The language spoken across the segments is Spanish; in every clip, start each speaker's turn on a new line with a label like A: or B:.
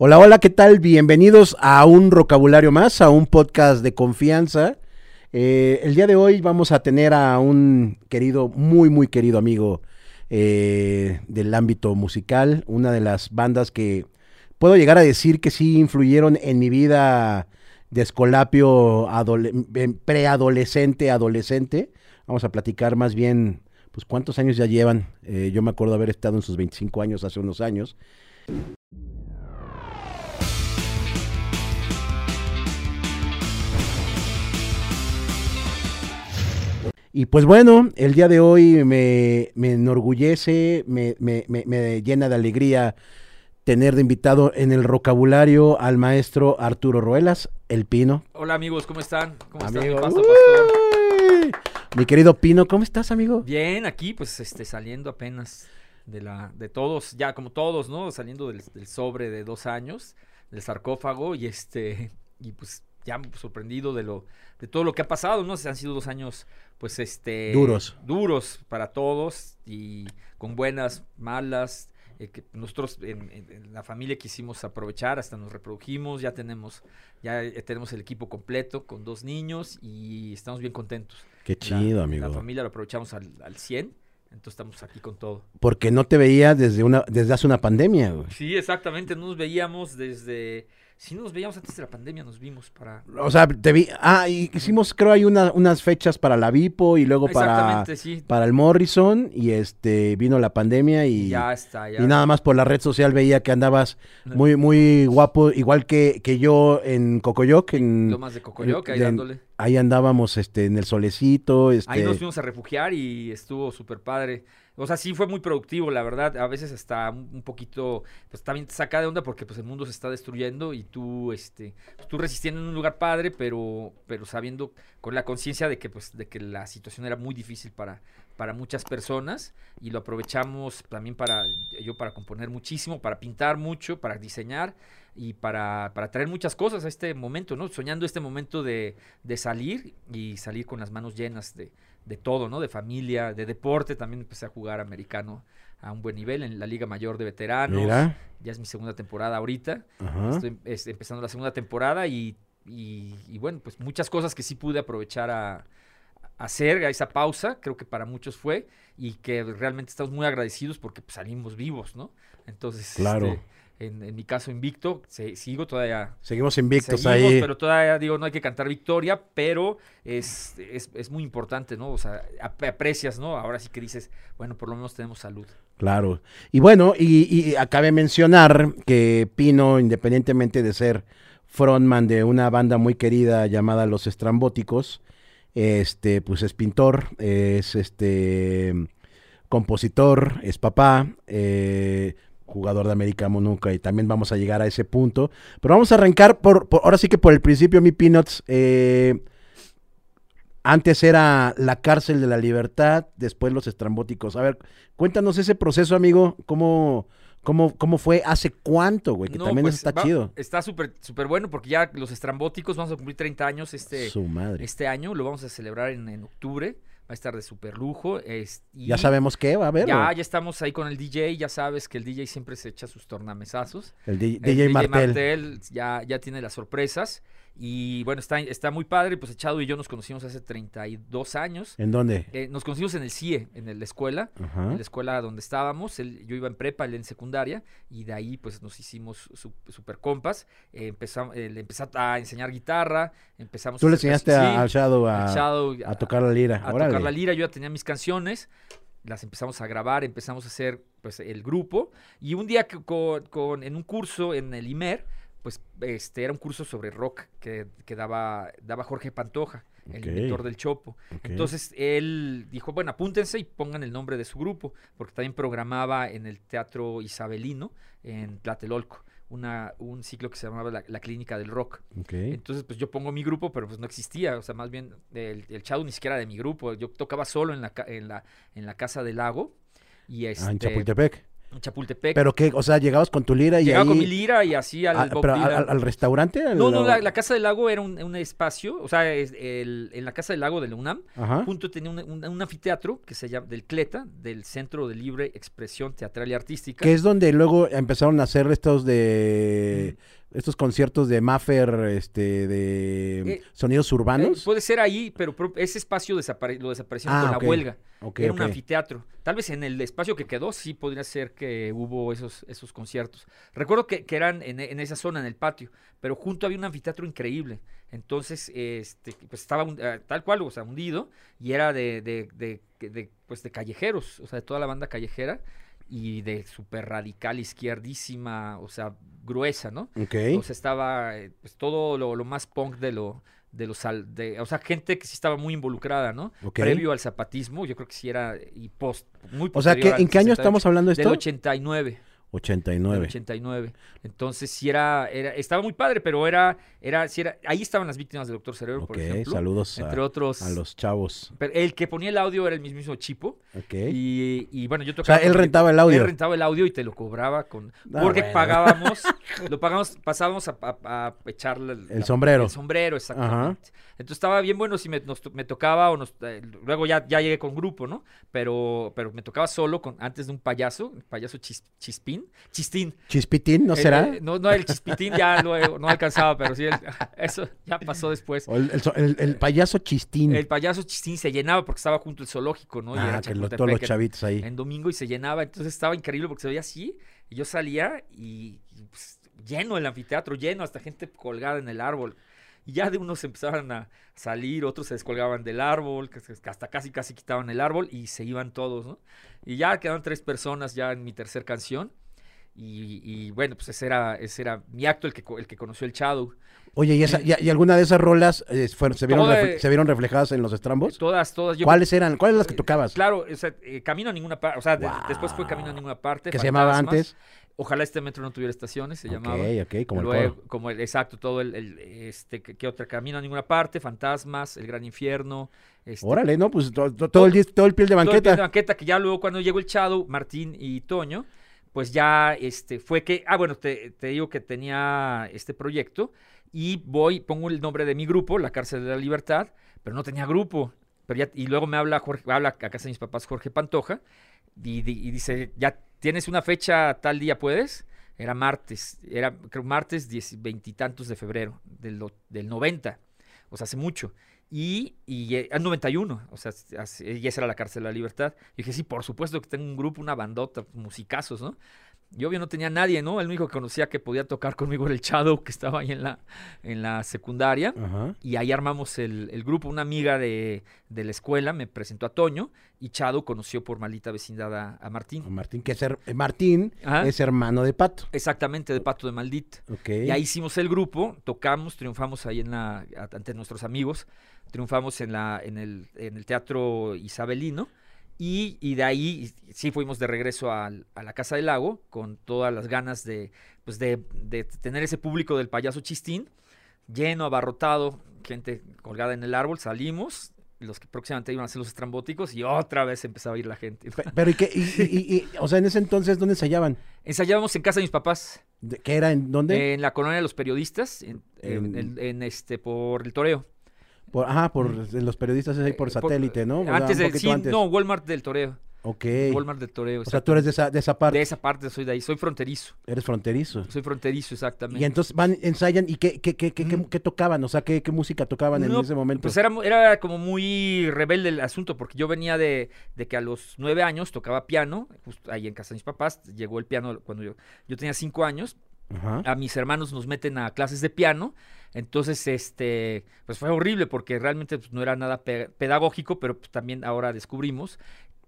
A: Hola, hola, ¿qué tal? Bienvenidos a un vocabulario más, a un podcast de confianza. Eh, el día de hoy vamos a tener a un querido, muy, muy querido amigo eh, del ámbito musical, una de las bandas que puedo llegar a decir que sí influyeron en mi vida de escolapio preadolescente, adolescente. Vamos a platicar más bien, pues cuántos años ya llevan. Eh, yo me acuerdo haber estado en sus 25 años hace unos años. Y pues bueno, el día de hoy me, enorgullece, me, llena de alegría tener de invitado en el vocabulario al maestro Arturo Ruelas, el Pino.
B: Hola amigos, ¿cómo están? ¿Cómo están,
A: mi, mi querido Pino, ¿cómo estás, amigo?
B: Bien, aquí pues este saliendo apenas de la de todos, ya como todos, ¿no? Saliendo del, del sobre de dos años, del sarcófago y este y pues ya sorprendido de lo de todo lo que ha pasado, ¿no? Han sido dos años pues este
A: duros
B: duros para todos y con buenas malas eh, que nosotros en, la familia quisimos aprovechar hasta nos reprodujimos ya tenemos ya tenemos el equipo completo con dos niños y estamos bien contentos
A: qué chido amigo
B: la familia lo aprovechamos al, al 100 entonces estamos aquí con todo.
A: Porque no te veía desde una desde hace una pandemia, güey.
B: Sí, exactamente, no nos veíamos desde si no nos veíamos antes de la pandemia, nos vimos para.
A: O sea, te vi. Ah, y hicimos, creo, hay unas fechas para la Vipo y luego para, para el Morrison. Y este vino la pandemia y.
B: Ya está, ya.
A: Y nada más por la red social veía que andabas muy, muy guapo, igual que, que yo en Cocoyoc. En,
B: Lo más de Cocoyoc, ahí dándole.
A: Ahí andábamos este, en el solecito. Este...
B: Ahí nos fuimos a refugiar y estuvo súper padre. O sea, sí fue muy productivo, la verdad. A veces está un poquito, pues también te saca de onda porque pues el mundo se está destruyendo y tú, este, pues, tú resistiendo en un lugar padre, pero, pero sabiendo con la conciencia de que, pues, de que la situación era muy difícil para, para muchas personas y lo aprovechamos también para, yo para componer muchísimo, para pintar mucho, para diseñar y para, para traer muchas cosas a este momento, ¿no? Soñando este momento de, de salir y salir con las manos llenas de, de todo, ¿no? De familia, de deporte, también empecé a jugar americano a un buen nivel en la Liga Mayor de Veteranos. Ya es mi segunda temporada ahorita. Estoy empezando la segunda temporada y, y, bueno, pues muchas cosas que sí pude aprovechar a, hacer esa pausa, creo que para muchos fue, y que realmente estamos muy agradecidos porque pues, salimos vivos, ¿no? Entonces,
A: claro.
B: Este, en, mi caso invicto, sigo todavía.
A: Seguimos invictos ahí.
B: Pero todavía digo, no hay que cantar victoria, pero es, es, muy importante, ¿no? O sea, aprecias, ¿no? Ahora sí que dices, bueno, por lo menos tenemos salud.
A: Claro. Y bueno, y, y acabe mencionar que Pino, independientemente de ser frontman de una banda muy querida llamada Los Estrambóticos, este, pues es pintor, es este compositor, es papá, eh, jugador de América nunca y también vamos a llegar a ese punto. Pero vamos a arrancar por, ahora sí que por el principio, mi Peanuts. Eh, antes era la cárcel de la libertad, después los estrambóticos. A ver, cuéntanos ese proceso, amigo. ¿Cómo, cómo, cómo fue? ¿Hace cuánto, güey? Que también pues, está chido.
B: Está súper súper bueno porque ya los estrambóticos vamos a cumplir 30 años este, este año. Lo vamos a celebrar en, en octubre va a estar de super lujo.
A: ya sabemos qué va a haber.
B: Ya, ya estamos ahí con el DJ, ya sabes que el DJ siempre se echa sus tornamesazos.
A: El, DJ,
B: Martel. ya, ya tiene las sorpresas. Y bueno, está, está muy padre. Pues Echado y yo nos conocimos hace 32 años.
A: ¿En dónde?
B: Eh, nos conocimos en el CIE, en la escuela. En la escuela donde estábamos. yo iba en prepa, él en secundaria. Y de ahí pues nos hicimos super compas. Eh, empezamos, eh, le empezó a enseñar guitarra. Empezamos
A: Tú le enseñaste a, Shadow a, tocar la lira.
B: A, tocar la lira. Yo ya tenía mis canciones las empezamos a grabar, empezamos a hacer pues el grupo y un día con, con, en un curso en el IMER pues este era un curso sobre rock que, daba, daba Jorge Pantoja, el editor del Chopo. Entonces él dijo, bueno, apúntense y pongan el nombre de su grupo, porque también programaba en el Teatro Isabelino, en Tlatelolco. Una, un ciclo que se llamaba la, Clínica del Rock. Entonces, pues yo pongo mi grupo, pero pues no existía. O sea, más bien el, el Chado ni siquiera de mi grupo. Yo tocaba solo en la, en la, en la Casa del Lago. Y
A: ah, en
B: este,
A: Chapultepec.
B: Chapultepec.
A: Pero que, o sea, llegabas con tu lira y
B: Llegaba
A: ahí...
B: con mi lira y así al
A: Ah,
B: Bob
A: pero
B: Dylan.
A: al, al restaurante? al-
B: No, no, la, la Casa del Lago era un, un espacio, o sea, es el- en la Casa del Lago de la UNAM,
A: Ajá.
B: junto tenía un, un- un anfiteatro que se llama del CLETA, del Centro de Libre Expresión Teatral y Artística.
A: Que es donde luego empezaron a hacer estos de... Estos conciertos de Maffer, este, de
B: Eh,
A: sonidos
B: Eh,
A: urbanos.
B: puede ser ahí, pero ese espacio desapare- lo desaparecieron
A: Ah,
B: con la huelga.
A: Ok,
B: era un anfiteatro. Tal vez en el espacio que quedó sí podría ser que hubo esos, esos conciertos. Recuerdo que, que eran en, en esa zona, en el patio, pero junto había un anfiteatro increíble. Entonces, este, pues estaba un- eh, tal cual, o sea, hundido, y era de, de, de- de, pues de callejeros, o sea, de toda la banda callejera, y de súper radical, izquierdísima, o sea, gruesa, ¿no?
A: Ok.
B: O sea, estaba eh, pues, todo lo, lo más punk de lo de los de, o sea, gente que sí estaba muy involucrada, ¿no?
A: Ok.
B: Previo al zapatismo, yo creo que sí era y post muy
A: o sea, ¿qué- ¿en qué año
B: 68,
A: estamos hablando de
B: Del
A: esto?
B: 89. Del
A: 89.
B: 89. Entonces sí era, era estaba muy padre, pero era era sí era ahí estaban las víctimas del Doctor Cerebro,
A: Ok,
B: por ejemplo.
A: saludos a,
B: entre otros
A: a los chavos.
B: pero el que ponía el audio era el mismo Chipo
A: Ok.
B: y, y bueno, yo
A: o sea,
B: tocaba
A: él rentaba el audio.
B: él rentaba el audio y te lo cobraba con.
A: Ah,
B: porque
A: bueno.
B: pagábamos, lo pagábamos, pasábamos a, a- a echarle el,
A: sombrero.
B: El sombrero, exactamente. Entonces estaba bien bueno si me, nos me tocaba o nos, eh, luego ya, ya llegué con grupo, ¿no? Pero, pero me tocaba solo con, antes de un payaso, el payaso chis- Chispín, Chistín.
A: Chispitín, ¿no
B: Eh,
A: será?
B: eh, no, no, el Chispitín ya luego no alcanzaba, pero sí, el- eso ya pasó después.
A: O el, el so- el- el payaso Chistín.
B: El payaso Chistín se llenaba porque estaba junto al zoológico, ¿no? Y
A: ah,
B: era
A: que lo- todos los chavitos ahí.
B: en domingo y se llenaba. Entonces estaba increíble porque se veía así. Y yo salía y, y, pues, lleno el anfiteatro, lleno, hasta gente colgada en el árbol. Y ya de unos empezaban a salir, otros se descolgaban del árbol, que hasta casi casi quitaban el árbol y se iban todos, ¿no? Y ya quedaban tres personas ya en mi tercer canción. Y, y, bueno, pues ese era, ese era mi acto, el que, el que conoció el Shadow.
A: Oye, ¿y, esa- y, y alguna de esas rolas eh, fueron- se, vieron
B: Toda-
A: refle- se vieron reflejadas en los estrambos?
B: Todas, todas. yo-
A: ¿Cuáles eran? ¿Cuáles las que tocabas?
B: Claro, o sea, eh, Camino a ninguna parte. O sea, de- después fue Camino a ninguna parte.
A: que se llamaba antes.
B: Ojalá este metro no tuviera estaciones, se
A: Ok,
B: llamaba.
A: ok, como el
B: Luego,
A: coro.
B: como el, exacto, todo el, el, este, que, que otra camino a ninguna parte, fantasmas, el gran infierno. Este,
A: Órale, ¿no? Pues to- to- todo, el, todo el piel de
B: todo el
A: banqueta.
B: pie de banqueta, que ya luego cuando llegó el Shadow, Martín y Toño, pues ya este, fue que, ah, bueno, te, te digo que tenía este proyecto y voy, pongo el nombre de mi grupo, La Cárcel de la Libertad, pero no tenía grupo. Pero ya, y luego me habla Jorge, habla a casa de mis papás Jorge Pantoja y, di- y dice, ya tienes una fecha tal día, ¿puedes? Era martes, era creo martes veintitantos de febrero del, del 90, o sea, hace mucho. Y, y eh, ah, 91, o sea, hace- y esa era la cárcel de la libertad. Y dije, sí, por supuesto que tengo un grupo, una bandota, musicazos, ¿no? Y obvio no tenía nadie, ¿no? El único que conocía que podía tocar conmigo era el Shadow, que estaba ahí en la, en la secundaria.
A: Ajá.
B: Y ahí armamos el, el grupo. Una amiga de, de la escuela me presentó a Toño y Chado conoció por maldita vecindad a, a Martín.
A: Martín, que es her- eh, Martín
B: Ajá.
A: es hermano de Pato.
B: Exactamente, de Pato de Maldita.
A: Ok.
B: Y ahí hicimos el grupo, tocamos, triunfamos ahí en la, ante nuestros amigos, triunfamos en, la, en, el, en el Teatro Isabelino y, y de ahí sí fuimos de regreso al- a, la Casa del Lago con todas las ganas de, pues de, de tener ese público del payaso Chistín lleno, abarrotado, gente colgada en el árbol, salimos, los que próximamente iban a ser los estrambóticos y otra vez empezaba a ir la gente.
A: Pe- Pero, ¿y qué? Y, y- o sea, en ese entonces, ¿dónde ensayaban?
B: Ensayábamos en casa de mis papás.
A: ¿De- ¿Qué era? ¿En dónde?
B: En la colonia de los periodistas, en, en-
A: En-
B: en este, por el toreo.
A: Por, ajá, por los periodistas es ahí por
B: Eh,
A: satélite, ¿no?
B: Antes de, sí,
A: antes.
B: no, Walmart del toreo.
A: Ok.
B: Walmart del toreo.
A: O sea, tú eres de esa, de esa parte.
B: De esa parte soy de ahí, soy fronterizo.
A: Eres fronterizo.
B: Soy fronterizo, exactamente.
A: Y entonces van, ensayan, ¿y qué, qué, qué, qué, qué- qué tocaban? O sea, ¿qué, qué música tocaban en ese momento?
B: Pues era, era como muy rebelde el asunto, porque yo venía de, de que a los nueve años tocaba piano, justo ahí en casa de mis papás, llegó el piano cuando yo, yo tenía cinco años,
A: Ajá.
B: a mis hermanos nos meten a clases de piano, entonces este, pues fue horrible porque realmente pues, no era nada pe- pedagógico, pero pues, también ahora descubrimos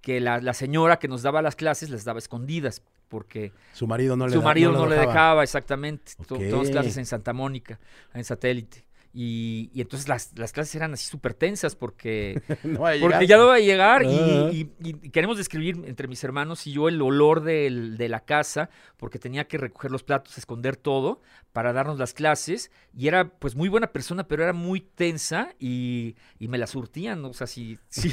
B: que la, la señora que nos daba las clases las daba escondidas, porque
A: Su marido no le
B: su marido no, le dejaba, exactamente, to-
A: Ok.
B: todas clases en Santa Mónica, en satélite. Y, y entonces las, las clases eran así súper tensas porque,
A: No
B: porque ya no va a llegar y- y, y queremos describir entre mis hermanos y yo el olor del- de la casa porque tenía que recoger los platos, esconder todo para darnos las clases y era pues muy buena persona pero era muy tensa y, y me la surtían, ¿no? o sea, sí, sí,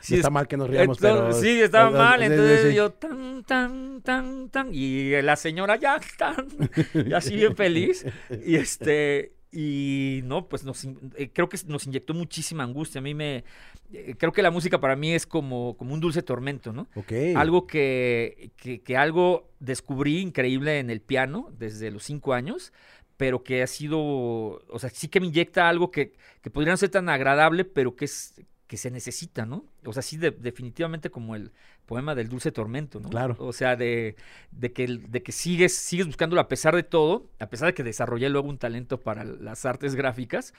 B: sí
A: está
B: es-
A: mal que nos riamos, pero...
B: Sí, estaba mal, entonces
A: sí.
B: yo tan, tan, tan, tan, y la señora ya tan, y así bien feliz, y este, y no, pues nos, eh, creo que nos inyectó muchísima angustia, a mí me, eh, creo que la música para mí es como, como un dulce tormento, ¿no?
A: Ok.
B: Algo que, que, que algo descubrí increíble en el piano desde los cinco años, pero que ha sido, o sea, sí que me inyecta algo que, que podría no ser tan agradable, pero que es que se necesita, ¿no? O sea, sí, de- definitivamente como el poema del dulce tormento, ¿no?
A: Claro.
B: O sea, de, de que, de que sigues, sigues buscándolo a pesar de todo, a pesar de que desarrollé luego un talento para las artes gráficas,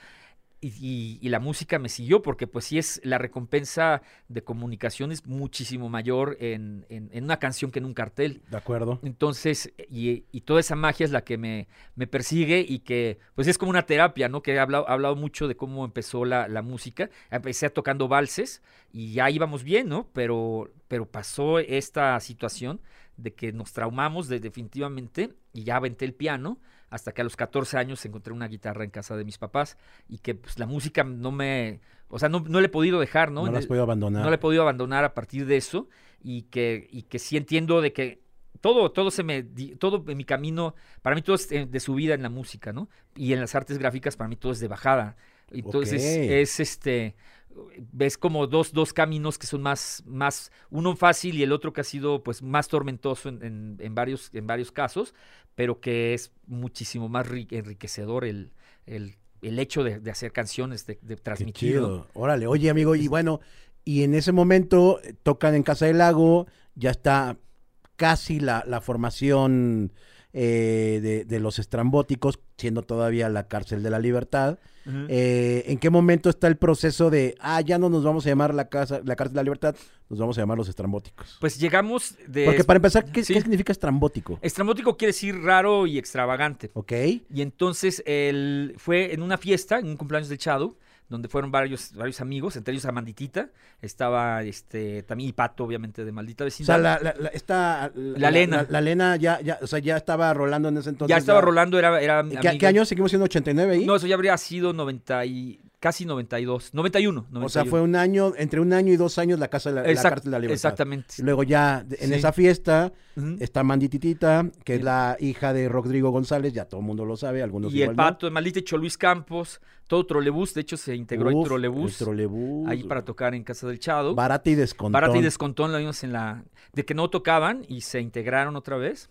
B: y, y- y la música me siguió porque pues sí es la recompensa de comunicación es muchísimo mayor en, en- en una canción que en un cartel.
A: De acuerdo.
B: Entonces, y, y toda esa magia es la que me, me persigue y que pues es como una terapia, ¿no? Que he hablado, he hablado mucho de cómo empezó la, la música. Empecé tocando valses y ya íbamos bien, ¿no? Pero, pero pasó esta situación de que nos traumamos de- definitivamente y ya aventé el piano hasta que a los 14 años encontré una guitarra en casa de mis papás y que pues la música no me, o sea, no, no le he podido dejar, ¿no?
A: No, las
B: el-
A: puedo abandonar.
B: no la he podido abandonar a partir de eso y que, y que sí entiendo de que todo, todo se me, di- todo en mi camino, para mí todo es eh, de subida en la música, ¿no? Y en las artes gráficas para mí todo es de bajada. Entonces es este, ves como dos, dos caminos que son más, más, uno fácil y el otro que ha sido pues más tormentoso en, en- en varios, en varios casos, pero que es muchísimo más ri- enriquecedor el, el, el hecho de, de hacer canciones, de, de transmitir.
A: Órale, oye amigo, y bueno, y en ese momento eh, tocan en Casa del Lago, ya está casi la, la formación eh, de, de los estrambóticos, siendo todavía la cárcel de la libertad. Eh, ¿En qué momento está el proceso de, ah, ya no nos vamos a llamar la, casa, la cárcel de la libertad, nos vamos a llamar los estrambóticos?
B: Pues llegamos de...
A: Porque para empezar, ¿qué,
B: sí.
A: qué significa estrambótico?
B: Estrambótico quiere decir raro y extravagante.
A: ¿Ok?
B: Y entonces él fue en una fiesta, en un cumpleaños de Chado, donde fueron varios, varios amigos, entre ellos Amanditita, estaba este también y Pato, obviamente, de Maldita
A: O
B: Vecindad.
A: sea, la, la, la- esta,
B: La Lena.
A: La, Lena ya, ya, o sea, ya estaba rolando en ese entonces.
B: ya estaba rolando, era, era
A: ¿Qué, qué año seguimos siendo 89 ahí?
B: No, eso ya habría sido 90 y casi 92, 91, 91.
A: o sea, fue un año, entre un año y dos años la casa de la, la
B: Exact-
A: cárcel de la libertad.
B: Exactamente.
A: Luego ya en
B: Sí.
A: esa fiesta está Mandititita, que es la hija de Rodrigo González, ya todo el mundo lo sabe, algunos
B: Y el
A: igual no.
B: Pato de Maldita y Luis Campos, todo trolebús, de hecho se integró el
A: Uf,
B: trolebús
A: el trolebús.
B: ahí para tocar en Casa del Chado.
A: Barata y descontón.
B: Barata y Descontón lo vimos en la... De que no tocaban y se integraron otra vez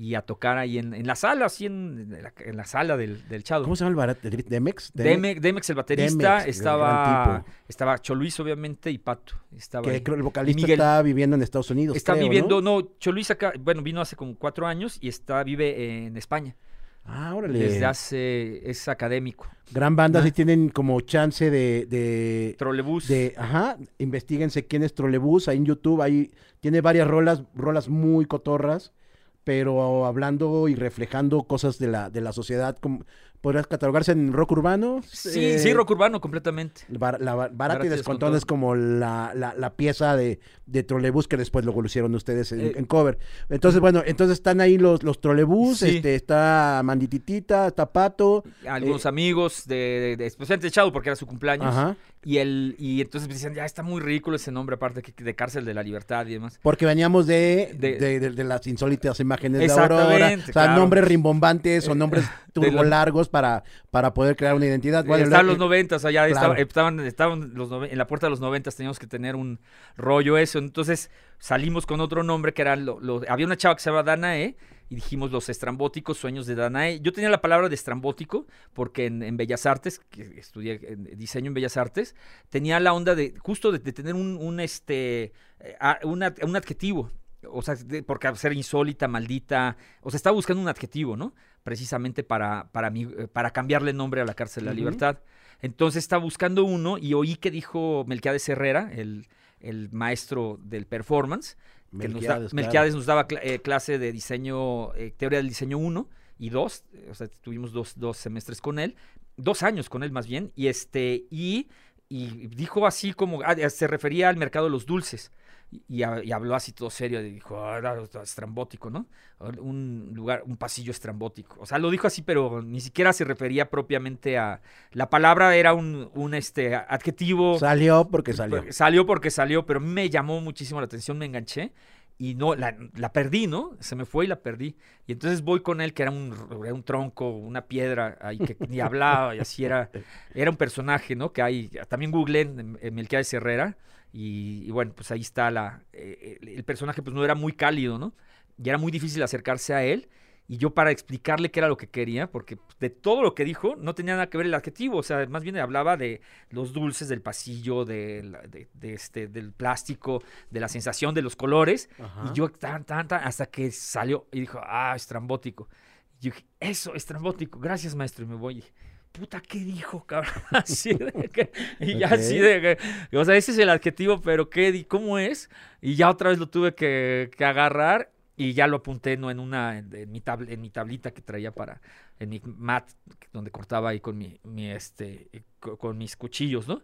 B: y a tocar ahí en, en la sala, así en, en la, en la sala del, del Chado.
A: ¿Cómo se llama el Barata? ¿Demex?
B: Demex, Demex, el baterista,
A: Demex,
B: estaba, estaba Choluis obviamente y Pato. Estaba
A: Que
B: ahí.
A: creo el vocalista
B: Miguel.
A: está viviendo en Estados Unidos.
B: Está
A: creo,
B: viviendo,
A: ¿no?
B: no, Choluis acá, bueno, vino hace como cuatro años y está, vive en España.
A: Ah, órale.
B: Desde hace, es académico.
A: Gran banda,
B: Ah.
A: si tienen como chance de, de,
B: Trolebús.
A: de, ajá, investiguense quién es Trolebús, ahí en YouTube, ahí tiene varias rolas, rolas muy cotorras, pero hablando y reflejando cosas de la, de la sociedad, ¿podrías catalogarse en rock urbano?
B: Sí,
A: Eh,
B: sí, rock urbano completamente.
A: Bar- la, bar- Barata y Descontón es como la, la, la pieza de, de trolebús que después luego lo hicieron ustedes en,
B: Eh,
A: en cover. Entonces, bueno, entonces están ahí los, los trolebús,
B: Sí.
A: este, está Mandititita, está Pato,
B: Algunos
A: Eh,
B: amigos de, de, de- especialmente de Chado porque era su cumpleaños.
A: ajá,
B: Y el, y entonces me decían, ya está muy ridículo ese nombre, aparte que de cárcel de la libertad y demás.
A: porque veníamos de,
B: De-
A: de, de- de las insólitas imágenes de Aurora, o sea,
B: claro.
A: nombres rimbombantes o nombres
B: de la-
A: turbo largos para, para poder crear una identidad. Bueno,
B: estaban
A: lo-
B: los noventas, allá
A: claro.
B: estaba- estaban, estaban los en la puerta de los noventas, teníamos que tener un rollo eso. Entonces salimos con otro nombre que era, lo, lo- había una chava que se llama Danae y dijimos los estrambóticos sueños de Danae. Yo tenía la palabra de estrambótico porque en, en Bellas Artes, que estudié en- diseño en Bellas Artes, tenía la onda de justo de, de tener un, un, este, eh, un un adjetivo. O sea, de- porque ser insólita, maldita. O sea, estaba buscando un adjetivo, ¿no? Precisamente para, para, eh, para cambiarle nombre a la cárcel de la libertad. Entonces estaba buscando uno y oí que dijo Melquiades Herrera, el, el maestro del performance, que nos da-
A: Melquiades, claro.
B: Nos daba eh, clase de diseño, eh, teoría del diseño 1 y 2, o sea, tuvimos dos, dos semestres con él, dos años con él más bien, y este, y, y dijo así como, ah, se refería al mercado de los dulces. Y, a- y habló así todo serio, y dijo, "Ah, estrambótico, ¿no? Un lugar, un pasillo estrambótico. O sea, lo dijo así, pero ni siquiera se refería propiamente a... La palabra era un, un este, adjetivo...
A: Salió porque salió.
B: Salió porque salió, pero me llamó muchísimo la atención, me enganché y no, la, la perdí, ¿no? Se me fue y la perdí. Y entonces voy con él, que era un, era un tronco, una piedra, ahí que ni hablaba y así era, era un personaje, ¿no? Que hay, también googleé en, en Melquiades Herrera y, y bueno, pues ahí está la, eh, el, el personaje pues no era muy cálido, ¿no? Y era muy difícil acercarse a él. Y yo para explicarle qué era lo que quería, porque de todo lo que dijo no tenía nada que ver el adjetivo, o sea, más bien hablaba de los dulces del pasillo, de, la- de- de este, del plástico, de la sensación de los colores.
A: Ajá.
B: Y yo tan, tan, tan, hasta que salió y dijo, ah, estrambótico. Y yo dije, eso, estrambótico, gracias maestro. Y me voy y dije, puta, ¿qué dijo, cabrón? Así de que, y ya así de que, o sea, ese es el adjetivo, pero ¿qué, di- cómo es? Y ya otra vez lo tuve que, que agarrar y ya lo apunté ¿no? en una, en, mi tabl- en mi tablita que traía para, en mi mat, donde cortaba ahí con mi, este, co- con mis cuchillos, ¿no?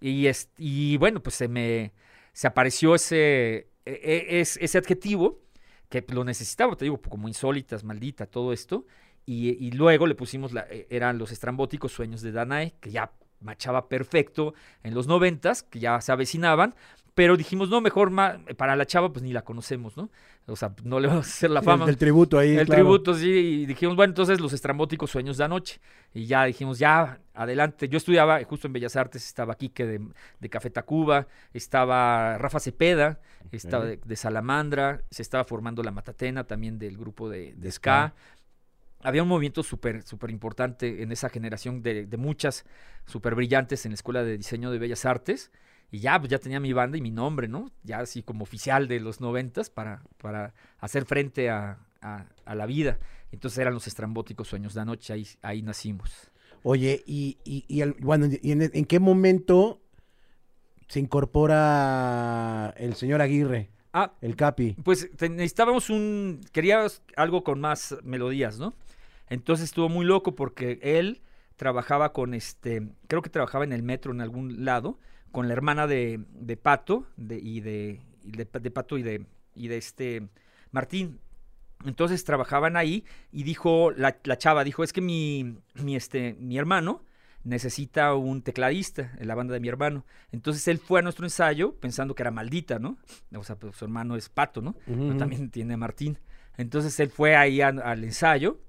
B: Y, es, y bueno, pues se me, se apareció ese, e- e- es- ese adjetivo que lo necesitaba, te digo, como insólitas, maldita, todo esto. Y, y luego le pusimos, la, eh, eran los estrambóticos sueños de Danae, que ya machaba perfecto en los noventas, que ya se avecinaban, pero dijimos, no, mejor para la chava, pues ni la conocemos, ¿no? O sea, no le vamos a hacer la fama.
A: El, tributo ahí.
B: El
A: claro.
B: tributo, sí, y dijimos, bueno, entonces los estrambóticos sueños de anoche. Y ya dijimos, ya, adelante. Yo estudiaba justo en Bellas Artes, estaba Quique de, de Café Tacuba, estaba Rafa Cepeda, estaba de, de Salamandra, se estaba formando la Matatena también del grupo de, ska. Había un movimiento súper, súper importante en esa generación de, de muchas súper brillantes en la Escuela de Diseño de Bellas Artes. Y ya, pues ya tenía mi banda y mi nombre, ¿no? Ya así como oficial de los noventas para, para hacer frente a, a- a la vida. Entonces eran los estrambóticos sueños de anoche, ahí, ahí nacimos.
A: Oye, y, y, y el- bueno, ¿y en, en qué momento se incorpora el señor Aguirre,
B: Ah,
A: el Capi?
B: pues necesitábamos un, querías algo con más melodías, ¿no? Entonces estuvo muy loco porque él trabajaba con este, creo que trabajaba en el metro en algún lado, con la hermana de, de Pato de, y, de, y de, de Pato y de, y de este Martín. Entonces trabajaban ahí y dijo, la, la chava dijo, es que mi, mi, este, mi hermano necesita un tecladista en la banda de mi hermano. Entonces él fue a nuestro ensayo pensando que era maldita, ¿no? O sea, pues su hermano es Pato, ¿no? Pero también tiene a Martín. Entonces él fue ahí a- al ensayo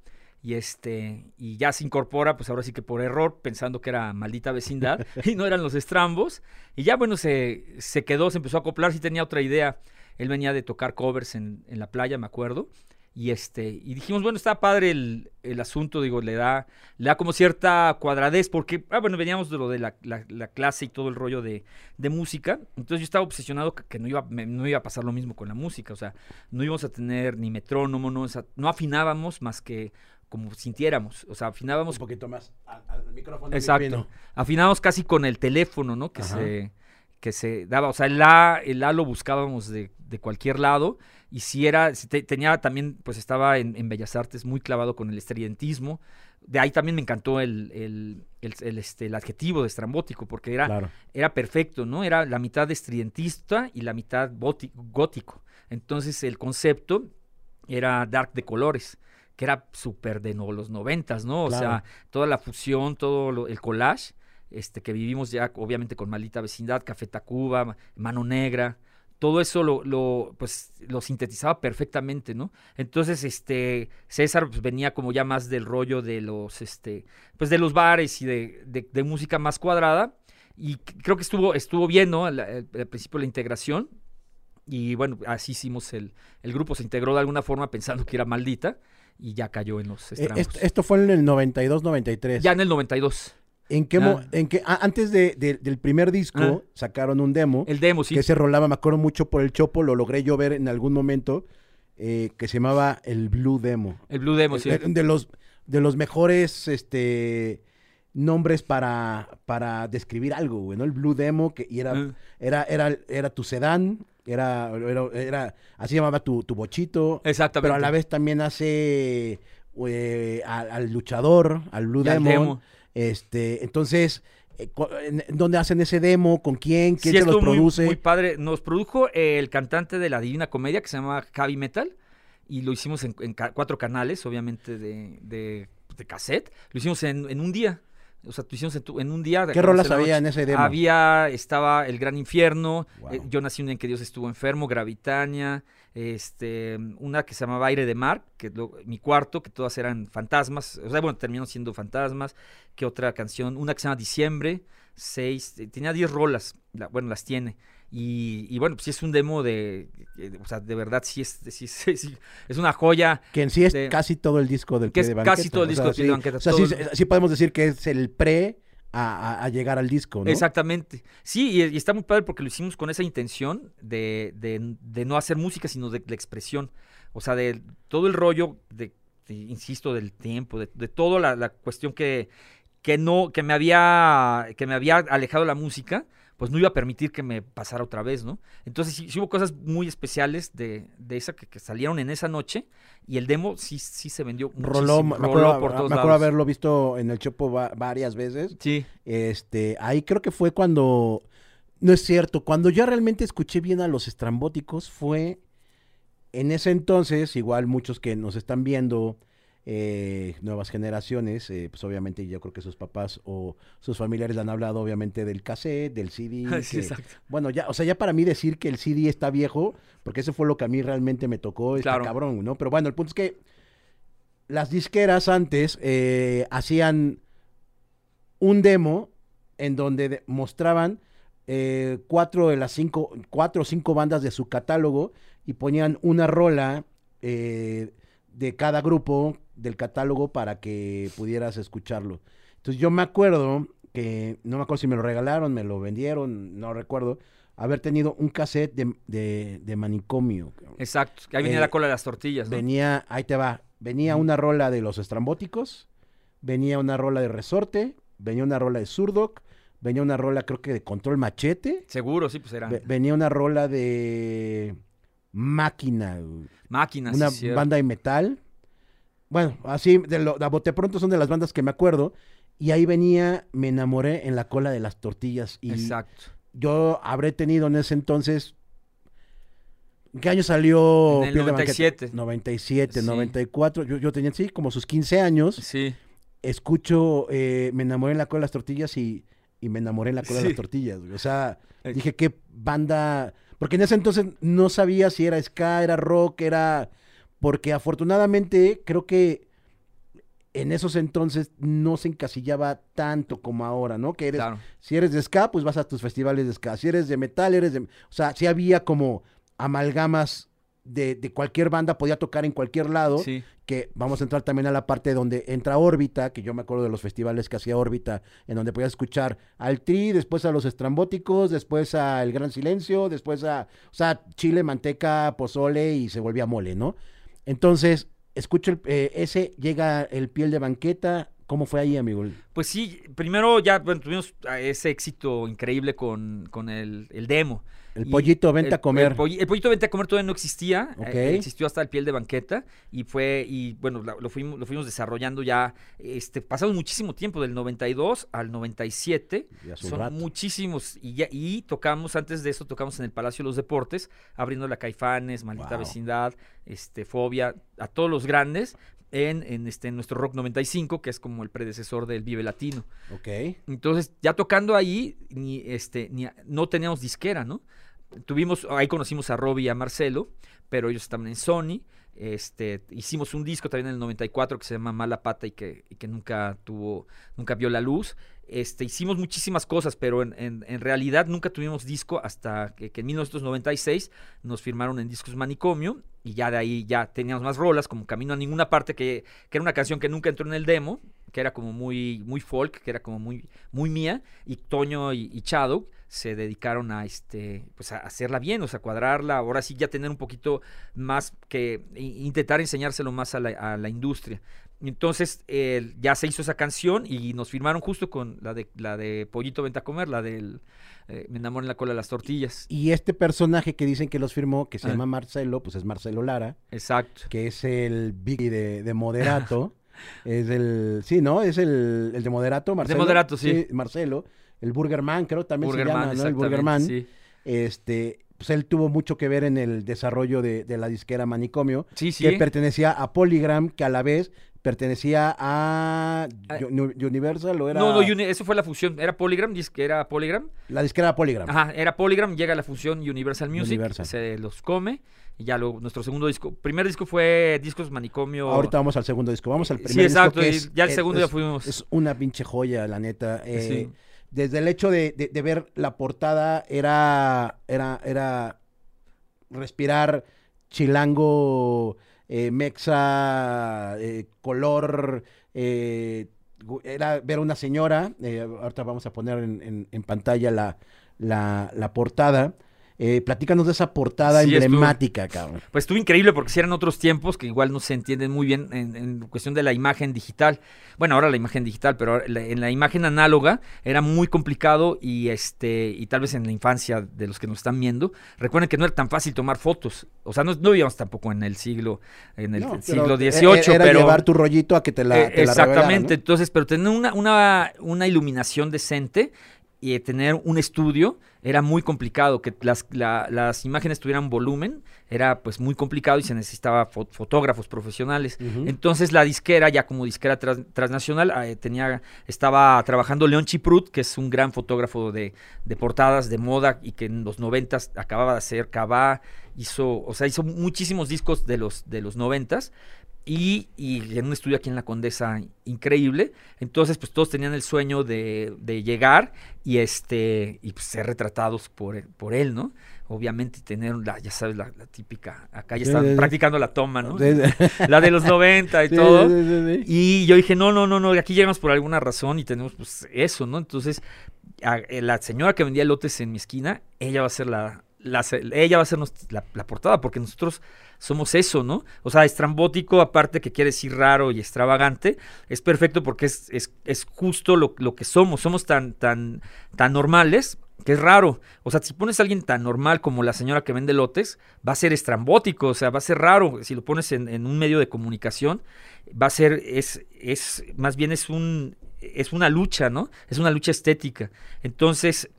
B: y este y ya se incorpora, pues ahora sí que por error, pensando que era maldita vecindad y no eran los estrambos. Y ya bueno, se, se quedó, se empezó a acoplar, sí tenía otra idea. Él venía de tocar covers en, en la playa, me acuerdo. Y este, y dijimos, bueno, está padre el, el asunto, digo, le da, le da como cierta cuadradez, porque, ah, bueno, veníamos de lo de la, la- la clase y todo el rollo de, de música. Entonces yo estaba obsesionado que, que no, iba, me- no iba a pasar lo mismo con la música. O sea, no íbamos a tener ni metrónomo, no, no afinábamos más que como sintiéramos. O sea, afinábamos
A: Un poquito más al, al micrófono. mi
B: Exacto. afinábamos casi con el teléfono, ¿no? Que
A: Ajá.
B: se que se daba, o sea, el A, el A lo buscábamos de, de cualquier lado y si era, si te- tenía también, pues estaba en, en Bellas Artes muy clavado con el estridentismo, de ahí también me encantó el, el, el- el, este, el adjetivo de estrambótico, porque era,
A: Claro.
B: era perfecto, ¿no? Era la mitad estridentista y la mitad gótico. Entonces el concepto era dark de colores, que era súper de no, los noventas, ¿no? O
A: Claro.
B: sea, toda la fusión, todo lo- el collage, este, que vivimos ya obviamente con Maldita Vecindad, Café Tacuba, Ma- Mano Negra, todo eso lo, lo, pues, lo sintetizaba perfectamente, ¿no? Entonces, este, César pues, venía como ya más del rollo de los, este, pues de los bares y de, de- de música más cuadrada. Y creo que estuvo, estuvo bien, ¿no? Al, al- al principio la integración. Y bueno, así hicimos el, el grupo, se integró de alguna forma pensando que era maldita y ya cayó en los
A: Eh,
B: estramos.
A: esto, esto fue en el 92-93.
B: ya en el 92.
A: ¿En qué,
B: Ah.
A: en qué- ah, antes de- de- del primer disco
B: Ah.
A: sacaron un demo
B: El demo, sí.
A: que se rolaba, me acuerdo mucho por el Chopo, lo logré yo ver en algún momento, eh, que se llamaba el Blue Demo.
B: El Blue Demo, sí.
A: Eh, De los, de los mejores este, nombres para, para describir algo, güey, ¿no? El Blue Demo, que y era, era, era, era tu sedán, era, era, era- así llamaba tu, tu bochito,
B: Exactamente.
A: pero a la vez también hace eh, al, al luchador, al Blue Demon,
B: demo.
A: Este, entonces, eh, ¿dónde hacen ese demo? ¿Con quién? ¿Quién
B: Sí,
A: se los
B: muy-
A: produce?
B: Muy, padre. Nos produjo el cantante de la Divina Comedia que se llama Javi Metal y lo hicimos en, en ca- cuatro canales, obviamente de, de, de cassette. Lo hicimos en, en un día. O sea, lo hicimos en, tu- en un día.
A: ¿Qué
B: las
A: rolas había en ese demo?
B: Había, estaba El Gran Infierno,
A: Wow.
B: eh, Yo nací un día en que Dios estuvo enfermo, Gravitania, este, una que se llamaba Aire de Mar, que lo- mi cuarto, que todas eran fantasmas, o sea, bueno, terminó siendo fantasmas, que otra canción, una que se llama Diciembre, seis, eh, tenía 10 rolas, la- bueno, las tiene. Y, y bueno, pues sí es un demo de, eh, o sea, de verdad sí es, sí, sí- sí, es una joya.
A: Que en sí es
B: de-
A: casi todo el disco del
B: Que es
A: de banqueta.
B: casi todo el
A: o
B: disco
A: sea,
B: del pie de banqueta,
A: O sea,
B: todo
A: sí, podemos decir que es el pre a, a- llegar al disco, ¿no?
B: Exactamente. Sí, y, y está muy padre porque lo hicimos con esa intención de, de- de no hacer música, sino de la expresión. O sea, de todo el rollo, de, insisto, del tiempo, de, de toda la, la cuestión que, que no, que me había, que me había alejado la música, pues no iba a permitir que me pasara otra vez, ¿no? Entonces sí, sí hubo cosas muy especiales de, de esa que, que salieron en esa noche y el demo sí, sí se vendió
A: Roló,
B: muchísimo,
A: me
B: roló
A: acuerdo,
B: por todos
A: me acuerdo
B: lados.
A: haberlo visto en el Chopo va- varias veces.
B: Sí,
A: Este, ahí creo que fue cuando, no es cierto, cuando yo realmente escuché bien a los estrambóticos fue en ese entonces, igual muchos que nos están viendo, eh, nuevas generaciones, eh, pues obviamente yo creo que sus papás o sus familiares le han hablado obviamente del cassette, del CD.
B: sí,
A: que-
B: exacto.
A: bueno, ya, o sea, ya para mí decir que el CD está viejo, porque eso fue lo que a mí realmente me tocó, está
B: Claro.
A: cabrón, ¿no? Pero bueno, el punto es que las disqueras antes eh, hacían un demo en donde de- mostraban eh, cuatro de las cinco, cuatro o cinco bandas de su catálogo y ponían una rola eh, de cada grupo del catálogo para que pudieras escucharlo. Entonces yo me acuerdo que, no me acuerdo si me lo regalaron, me lo vendieron, no recuerdo, haber tenido un cassette de, de- de manicomio.
B: Exacto. Ahí venía
A: Eh,
B: la cola de las tortillas, ¿no?
A: Venía, ahí te va, venía una rola de los estrambóticos, venía una rola de resorte, venía una rola de Surdoc, venía una rola creo que de control machete,
B: Seguro, sí, pues eran
A: ve- venía una rola de máquina, güey,
B: máquinas.
A: una
B: sí,
A: banda de metal. Bueno, así, de, lo, de bote pronto son de las bandas que me acuerdo. Y ahí venía, me enamoré en la cola de las tortillas. Y
B: Exacto.
A: yo habré tenido en ese entonces. ¿Qué año salió?
B: En el
A: Piel de Banquete?
B: 97.
A: 97,
B: Sí.
A: 94. Yo, yo tenía, sí, como sus 15 años.
B: Sí.
A: Escucho, eh, me enamoré en la cola de las tortillas y, y me enamoré en la cola de las tortillas. güey. O sea,
B: Eh.
A: dije, ¿qué banda? Porque en ese entonces no sabía si era ska, era rock, era... Porque afortunadamente creo que en esos entonces no se encasillaba tanto como ahora, ¿no? Que eres,
B: Claro.
A: si eres de ska, pues vas a tus festivales de ska. Si eres de metal, eres de... O sea, sí había como amalgamas de, de cualquier banda, podía tocar en cualquier lado.
B: Sí.
A: Que vamos a entrar también a la parte donde entra Órbita, que yo me acuerdo de los festivales que hacía Órbita, en donde podías escuchar al Tri, después a los Estrambóticos, después a El Gran Silencio, después a... O sea, chile, manteca, pozole y se volvía mole, ¿no? Entonces, escucho el- eh, ese, llega el piel de banqueta. ¿Cómo fue ahí, amigo?
B: Pues sí, primero ya bueno, tuvimos ah, ese éxito increíble con, con el, el demo.
A: El pollito, vente
B: el-
A: a comer.
B: El, polli- el pollito vente a comer todavía no existía. Eh, existió hasta el piel de banqueta. Y fue, y bueno, lo fuimos, lo fuimos desarrollando ya. Este, pasamos muchísimo tiempo, del 92 al 97.
A: Ya hace un
B: Son
A: rato.
B: muchísimos. Y, ya, y tocamos, antes de eso, tocamos en el Palacio de los Deportes, abriendo la Caifanes, Maldita
A: Wow.
B: Vecindad, este, Fobia, a todos los grandes. En, en este, en nuestro Rock 95, que es como el predecesor del Vive Latino.
A: Ok.
B: Entonces, ya tocando ahí, ni, este, ni, no teníamos disquera, ¿no? Tuvimos, ahí conocimos a Robbie y a Marcelo, pero ellos estaban en Sony. Este, hicimos un disco también en el 94 que se llama Mala Pata y que, y que nunca tuvo, nunca vio la luz. Este, hicimos muchísimas cosas, pero en, en- en realidad nunca tuvimos disco hasta que, que en 1996 nos firmaron en Discos Manicomio y ya de ahí ya teníamos más rolas, como Camino a Ninguna Parte, que, que era una canción que nunca entró en el demo, que era como muy, muy folk, que era como muy, muy mía, y Toño y, y se dedicaron a este pues a hacerla bien, o sea, cuadrarla, ahora sí ya tener un poquito más que intentar enseñárselo más a la, a la industria. Entonces eh, ya se hizo esa canción y nos firmaron justo con la de la de Pollito Venta a Comer, la del eh, Me enamoré en la cola de las tortillas.
A: Y este personaje que dicen que los firmó, que se
B: Ah.
A: llama Marcelo, pues es Marcelo Lara,
B: Exacto.
A: que es el Biggie de, de Moderato. Es el, sí, ¿no? Es el, el de Moderato, Marcelo.
B: Moderato, sí.
A: Marcelo. El Burgerman, creo, también se llama, ¿no? El Burgerman.
B: sí.
A: Este, pues él tuvo mucho que ver en el desarrollo de, de la disquera Manicomio,
B: Sí, sí.
A: que pertenecía a Polygram, que a la vez pertenecía a. Uni- Universal o era
B: No, no, eso fue la fusión. Era Polygram, que era Polygram.
A: la disquera Polygram.
B: Ajá, era Polygram, llega la fusión Universal Music,
A: Universal.
B: se los come. Y ya luego, nuestro segundo disco, primer disco fue Discos Manicomio.
A: Ahorita vamos al segundo disco. Vamos al
B: Sí,
A: primer disco.
B: exacto,
A: que
B: y
A: es-
B: ya el
A: es-
B: segundo ya fuimos.
A: Es una pinche joya, la neta. Eh,
B: Sí.
A: Desde el hecho de, de- de ver la portada, era, era, era respirar chilango, eh, mexa, eh, color. eh, era ver una señora. eh, ahorita vamos a poner en, en- en pantalla la, la, la portada. Eh, platícanos de esa portada
B: Sí, estuvo-
A: emblemática, cabrón.
B: Pues estuvo increíble porque si eran otros tiempos que igual no se entienden muy bien en, en cuestión de la imagen digital. Bueno, ahora la imagen digital, pero en la imagen análoga era muy complicado y este y tal vez en la infancia de los que nos están viendo, recuerden que no era tan fácil tomar fotos. O sea, no, no vivíamos tampoco en el siglo en el
A: No,
B: siglo XVIII,
A: Era
B: pero
A: llevar tu rollito a que te la,
B: Eh,
A: te
B: exactamente, entonces, pero tener una, una, una iluminación decente y tener un estudio era muy complicado, que las, la- las imágenes tuvieran volumen, era pues muy complicado y se necesitaba fo- fotógrafos profesionales. Entonces la disquera, ya como disquera transnacional, eh, tenía, estaba trabajando León Chiprut, que es un gran fotógrafo de, de portadas, de moda, y que en los noventas acababa de hacer Cabá, hizo, o sea, hizo muchísimos discos de los, de los noventas. Y, y en un estudio aquí en la Condesa increíble. Entonces, pues todos tenían el sueño de, de llegar y este y pues, ser retratados por, él- por él, ¿no? Obviamente tener la, ya sabes, la, la típica, acá ya están
A: sí, sí.
B: practicando la toma, ¿no?
A: Sí.
B: La de los 90 y todo. Y yo dije, no, no, no, no, aquí llegamos por alguna razón y tenemos pues eso, ¿no? Entonces, a- eh, la señora que vendía lotes en mi esquina, ella va a ser la, ella va a ser la portada, porque nosotros somos eso, ¿no? O sea, estrambótico, aparte que quiere decir raro y extravagante, es perfecto porque es, es, es justo lo, lo que somos, somos tan, tan, tan normales que es raro. O sea, si pones a alguien tan normal como la señora que vende lotes, va a ser estrambótico, o sea, va a ser raro. Si lo pones en, en un medio de comunicación, va a ser, es, es, más bien es un, es una lucha, ¿no? Es una lucha estética. Entonces,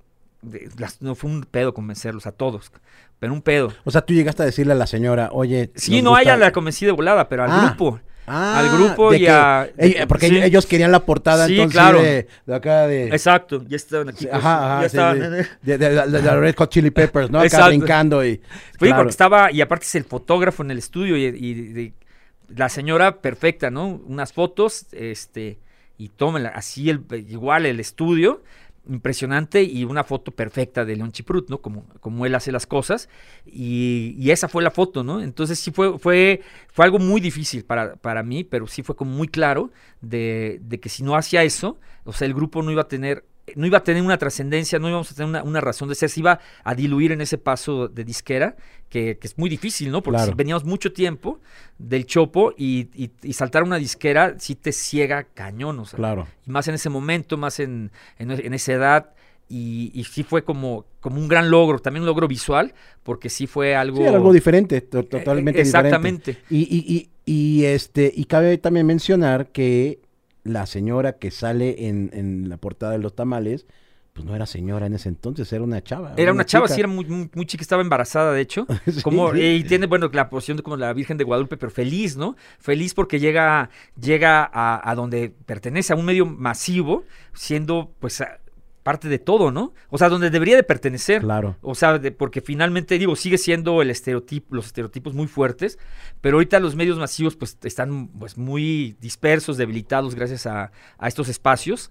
B: de- las- no fue un pedo convencerlos a todos, pero un pedo.
A: O sea, tú llegaste a decirle a la señora, oye.
B: Sí, no, a ella la convencí de volada, pero al
A: Ah.
B: grupo.
A: Ah,
B: al grupo y
A: que
B: a-
A: porque
B: sí.
A: ellos querían la portada,
B: Sí,
A: entonces
B: claro.
A: de, de acá de.
B: Exacto, ya estaban aquí. Pues,
A: ajá, ajá,
B: ya estaban.
A: sí. De, de- de- de la Red Hot Chili Peppers, ¿no? Acá
B: Exacto.
A: brincando y. Claro.
B: porque estaba, y aparte es el fotógrafo en el estudio y, la señora perfecta, ¿no? Unas fotos, este, y tómenla, así el, igual el estudio, impresionante y una foto perfecta de León Chiprut, ¿no? Como, como él hace las cosas y, y esa fue la foto, ¿no? Entonces sí fue, fue, fue algo muy difícil para, para mí, pero sí fue como muy claro de, de que si no hacía eso, o sea, el grupo no iba a tener no iba a tener una trascendencia, no íbamos a tener una, una razón de ser, se iba a diluir en ese paso de disquera, que, que es muy difícil, ¿no? Porque
A: Claro.
B: si veníamos mucho tiempo del chopo y, y- y saltar una disquera sí te ciega cañón, o sea,
A: Claro.
B: y más en ese momento, más en, en, en esa edad, y, y sí fue como, como un gran logro, también un logro visual, porque sí fue algo...
A: Sí, era algo diferente, to-
B: Eh,
A: totalmente
B: Exactamente.
A: diferente. Y, y, y, y, este, y cabe también mencionar que la señora que sale en, en la portada de los tamales, pues no era señora en ese entonces, era una chava.
B: Era una chava,
A: chica.
B: sí, era muy, muy, muy chica, estaba embarazada, de hecho.
A: Sí,
B: Como,
A: sí.
B: eh, y tiene, bueno, la posición de como la Virgen de Guadalupe, pero feliz, ¿no? Feliz porque llega, llega a, a donde pertenece, a un medio masivo, siendo, pues, a- parte de todo, ¿no? O sea, donde debería de pertenecer.
A: Claro.
B: O sea, de- porque finalmente, digo, sigue siendo el estereotipo, los estereotipos muy fuertes, pero ahorita los medios masivos, pues, están, pues, muy dispersos, debilitados gracias a, a estos espacios.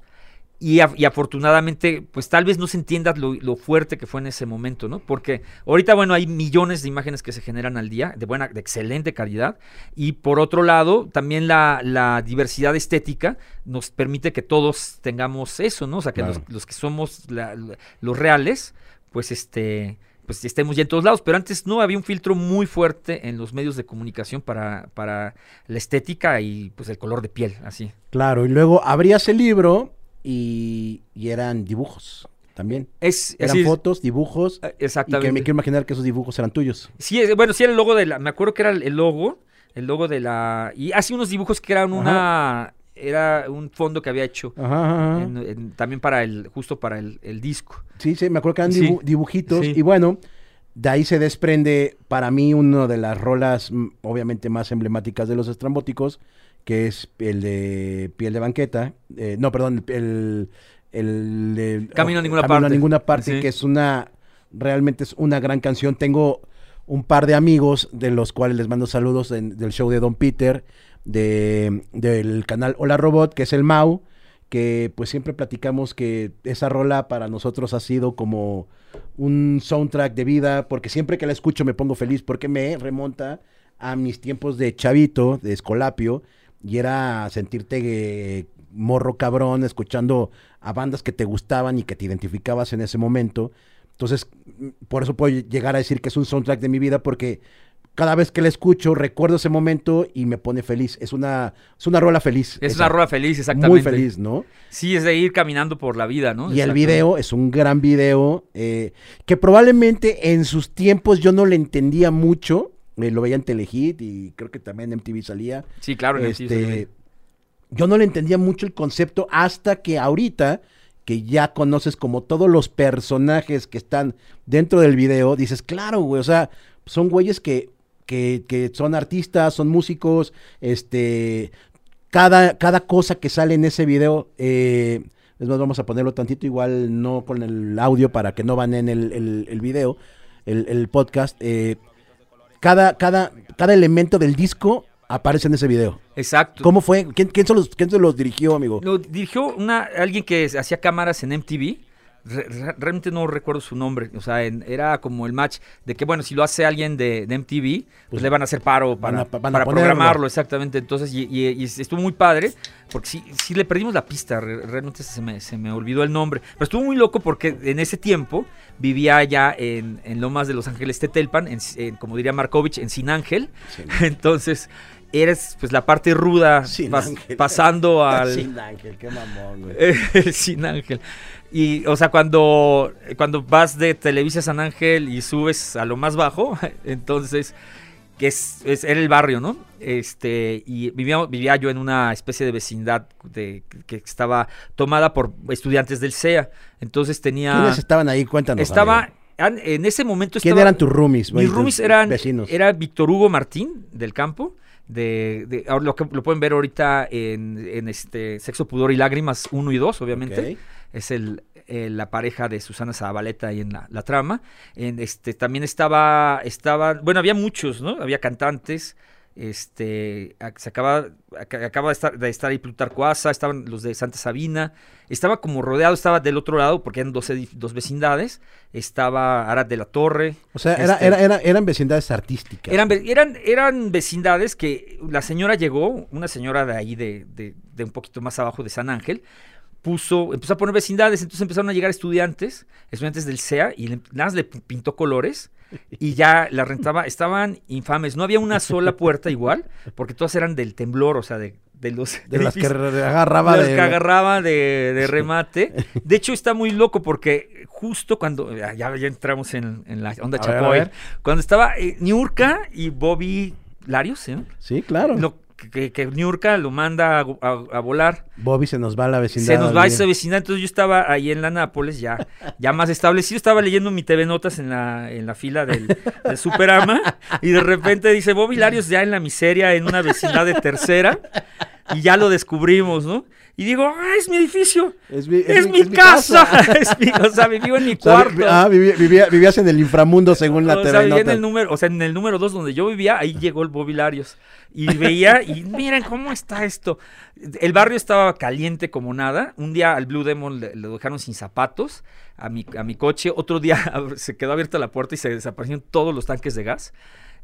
B: Y, af- y afortunadamente, pues tal vez no se entienda lo, lo fuerte que fue en ese momento, ¿no? Porque ahorita, bueno, hay millones de imágenes que se generan al día, de buena, de excelente calidad. Y por otro lado, también la, la diversidad estética nos permite que todos tengamos eso, ¿no? O sea, que
A: Claro.
B: los, los que somos la- la- los reales, pues este pues estemos ya en todos lados, pero antes no había un filtro muy fuerte en los medios de comunicación para, para la estética y pues el color de piel, así.
A: Claro, y luego abrías el libro y, y eran dibujos también.
B: Es,
A: Eran
B: así
A: fotos, dibujos,
B: Eh,
A: y
B: Exactamente.
A: que me quiero imaginar que esos dibujos eran tuyos.
B: Sí, es- bueno, sí era el logo de la. Me acuerdo que era el, logo El logo de la... Y hace unos dibujos que eran una... Era un fondo que había hecho.
A: Ajá, ajá, ajá.
B: en- en- también para el... Justo para el, el disco.
A: Sí, sí, me acuerdo que eran
B: Sí.
A: dibujitos.
B: Sí.
A: Y bueno, de ahí se desprende para mí una de las rolas, mm, obviamente, más emblemáticas de los estrambóticos, que es el de Piel de Banqueta. eh, no, perdón, el, el de
B: Camino a ninguna
A: Camino
B: parte.
A: a ninguna parte,
B: Sí.
A: que es una, realmente es una gran canción. Tengo un par de amigos de los cuales les mando saludos en- del show de Don Peter, de, del canal Hola Robot, que es el Mau, que pues siempre platicamos que esa rola para nosotros ha sido como un soundtrack de vida, porque siempre que la escucho me pongo feliz, porque me remonta a mis tiempos de chavito, de escolapio, y era sentirte eh, morro cabrón, escuchando a bandas que te gustaban y que te identificabas en ese momento. Entonces, mm, por eso puedo llegar a decir que es un soundtrack de mi vida, porque cada vez que la escucho recuerdo ese momento y me pone feliz. Es una, es una rola feliz.
B: Es
A: esa.
B: una rola feliz, exactamente.
A: Muy feliz, ¿no?
B: Sí, es de ir caminando por la vida, ¿no?
A: Y el video es un gran video eh, que probablemente en sus tiempos yo no le entendía mucho. Eh, lo veía en Telehit y creo que también en MTV salía.
B: Sí, claro. en
A: Este, yo no le entendía mucho el concepto hasta que ahorita que ya conoces como todos los personajes que están dentro del video, dices, claro, güey, o sea, son güeyes que, que, que son artistas, son músicos, este, cada, cada cosa que sale en ese video, eh, es más, vamos a ponerlo tantito igual, no con el audio para que no van en el, el, el video, el, el podcast, eh, cada, cada, cada elemento del disco aparece en ese video.
B: Exacto.
A: ¿Cómo fue? ¿Quién, quién, se los, quién se los dirigió, amigo?
B: Lo dirigió una, alguien que hacía cámaras en MTV. Re- re- realmente no recuerdo su nombre. O sea, en- era como el match de que, bueno, si lo hace alguien de, de MTV, pues,
A: Pues
B: le van a hacer paro
A: van
B: para,
A: a- van a
B: para programarlo, exactamente. Entonces, y, y- y estuvo muy padre, porque sí, sí le perdimos la pista. re- Realmente se me, se me olvidó el nombre. Pero estuvo muy loco porque en ese tiempo vivía ya en, en Lomas de Los Ángeles Tetelpan, en, en, como diría Markovich, en Sin Ángel. Entonces, eres pues la parte ruda
A: Sin
B: pas-
A: Ángel.
B: pasando al
A: Sin Ángel, qué mamón, güey.
B: Sin Ángel. Y, o sea, cuando, cuando vas de Televisa San Ángel y subes a lo más bajo, entonces, que es, es- era el barrio, ¿no? Este, y vivía, vivía yo en una especie de vecindad de, que estaba tomada por estudiantes del CEA. Entonces tenía...
A: ¿Quiénes estaban ahí? Cuéntanos.
B: Estaba,
A: amigo.
B: en ese momento
A: ¿Quién
B: estaba...
A: eran tus roomies?
B: Mis roomies eran,
A: vecinos.
B: era Víctor Hugo Martín del campo, de, de- ahora lo, que, lo pueden ver ahorita en, en este Sexo, Pudor y Lágrimas 1 y 2, obviamente.
A: Ok.
B: Es el, eh, la pareja de Susana Zabaleta ahí en la, la trama. En este, también estaba, estaba, bueno, había muchos, ¿no? Había cantantes. Este, se acaba, ac- acaba de estar, de estar ahí Plutarco Asa, estaban los de Santa Sabina, estaba como rodeado, estaba del otro lado, porque eran dos, dos vecindades, estaba Arad de la Torre,
A: O sea, era,
B: este-
A: era, era- eran vecindades artísticas.
B: eran, eran, eran vecindades que la señora llegó, una señora de ahí de, de- de un poquito más abajo de San Ángel, puso, empezó a poner vecindades, entonces empezaron a llegar estudiantes, estudiantes del CEA, y le- nada más le pintó colores y ya la rentaba, estaban infames, no había una sola puerta igual, porque todas eran del temblor, o sea, de, de los
A: de las que agarraba
B: las
A: de...
B: que agarraba de, de remate. De hecho, está muy loco porque justo cuando. Ya, ya entramos en, en la onda
A: A ver, ver.
B: Cuando estaba eh, Niurka y Bobby Larios, ¿eh?
A: Sí, claro.
B: Lo, que, que, Niurka lo manda a, a- a volar.
A: Bobby se nos va a la vecindad.
B: Se nos va
A: amigo.
B: esa vecindad. Entonces yo estaba ahí en la Nápoles, ya, ya más establecido. Estaba leyendo mi TV Notas en la, en la fila del, del Superama. Y de repente dice Bobby Larios ya en la miseria, en una vecindad de tercera. Y ya lo descubrimos, ¿no? Y digo, ¡ah, es mi edificio!
A: Es mi,
B: ¡Es, mi, casa! Es mi- o sea, vivo en mi
A: O sea,
B: cuarto.
A: ah, vivía- vivías en el inframundo según la
B: o
A: TV
B: sea, vivía en el número, o sea, en el número 2 donde yo vivía, ahí llegó el Bobilarios. Y veía, y miren cómo está esto. El barrio estaba caliente como nada. Un día al Blue Demon le, le dejaron sin zapatos a mi, a mi coche. Otro día se quedó abierta la puerta y se desaparecieron todos los tanques de gas.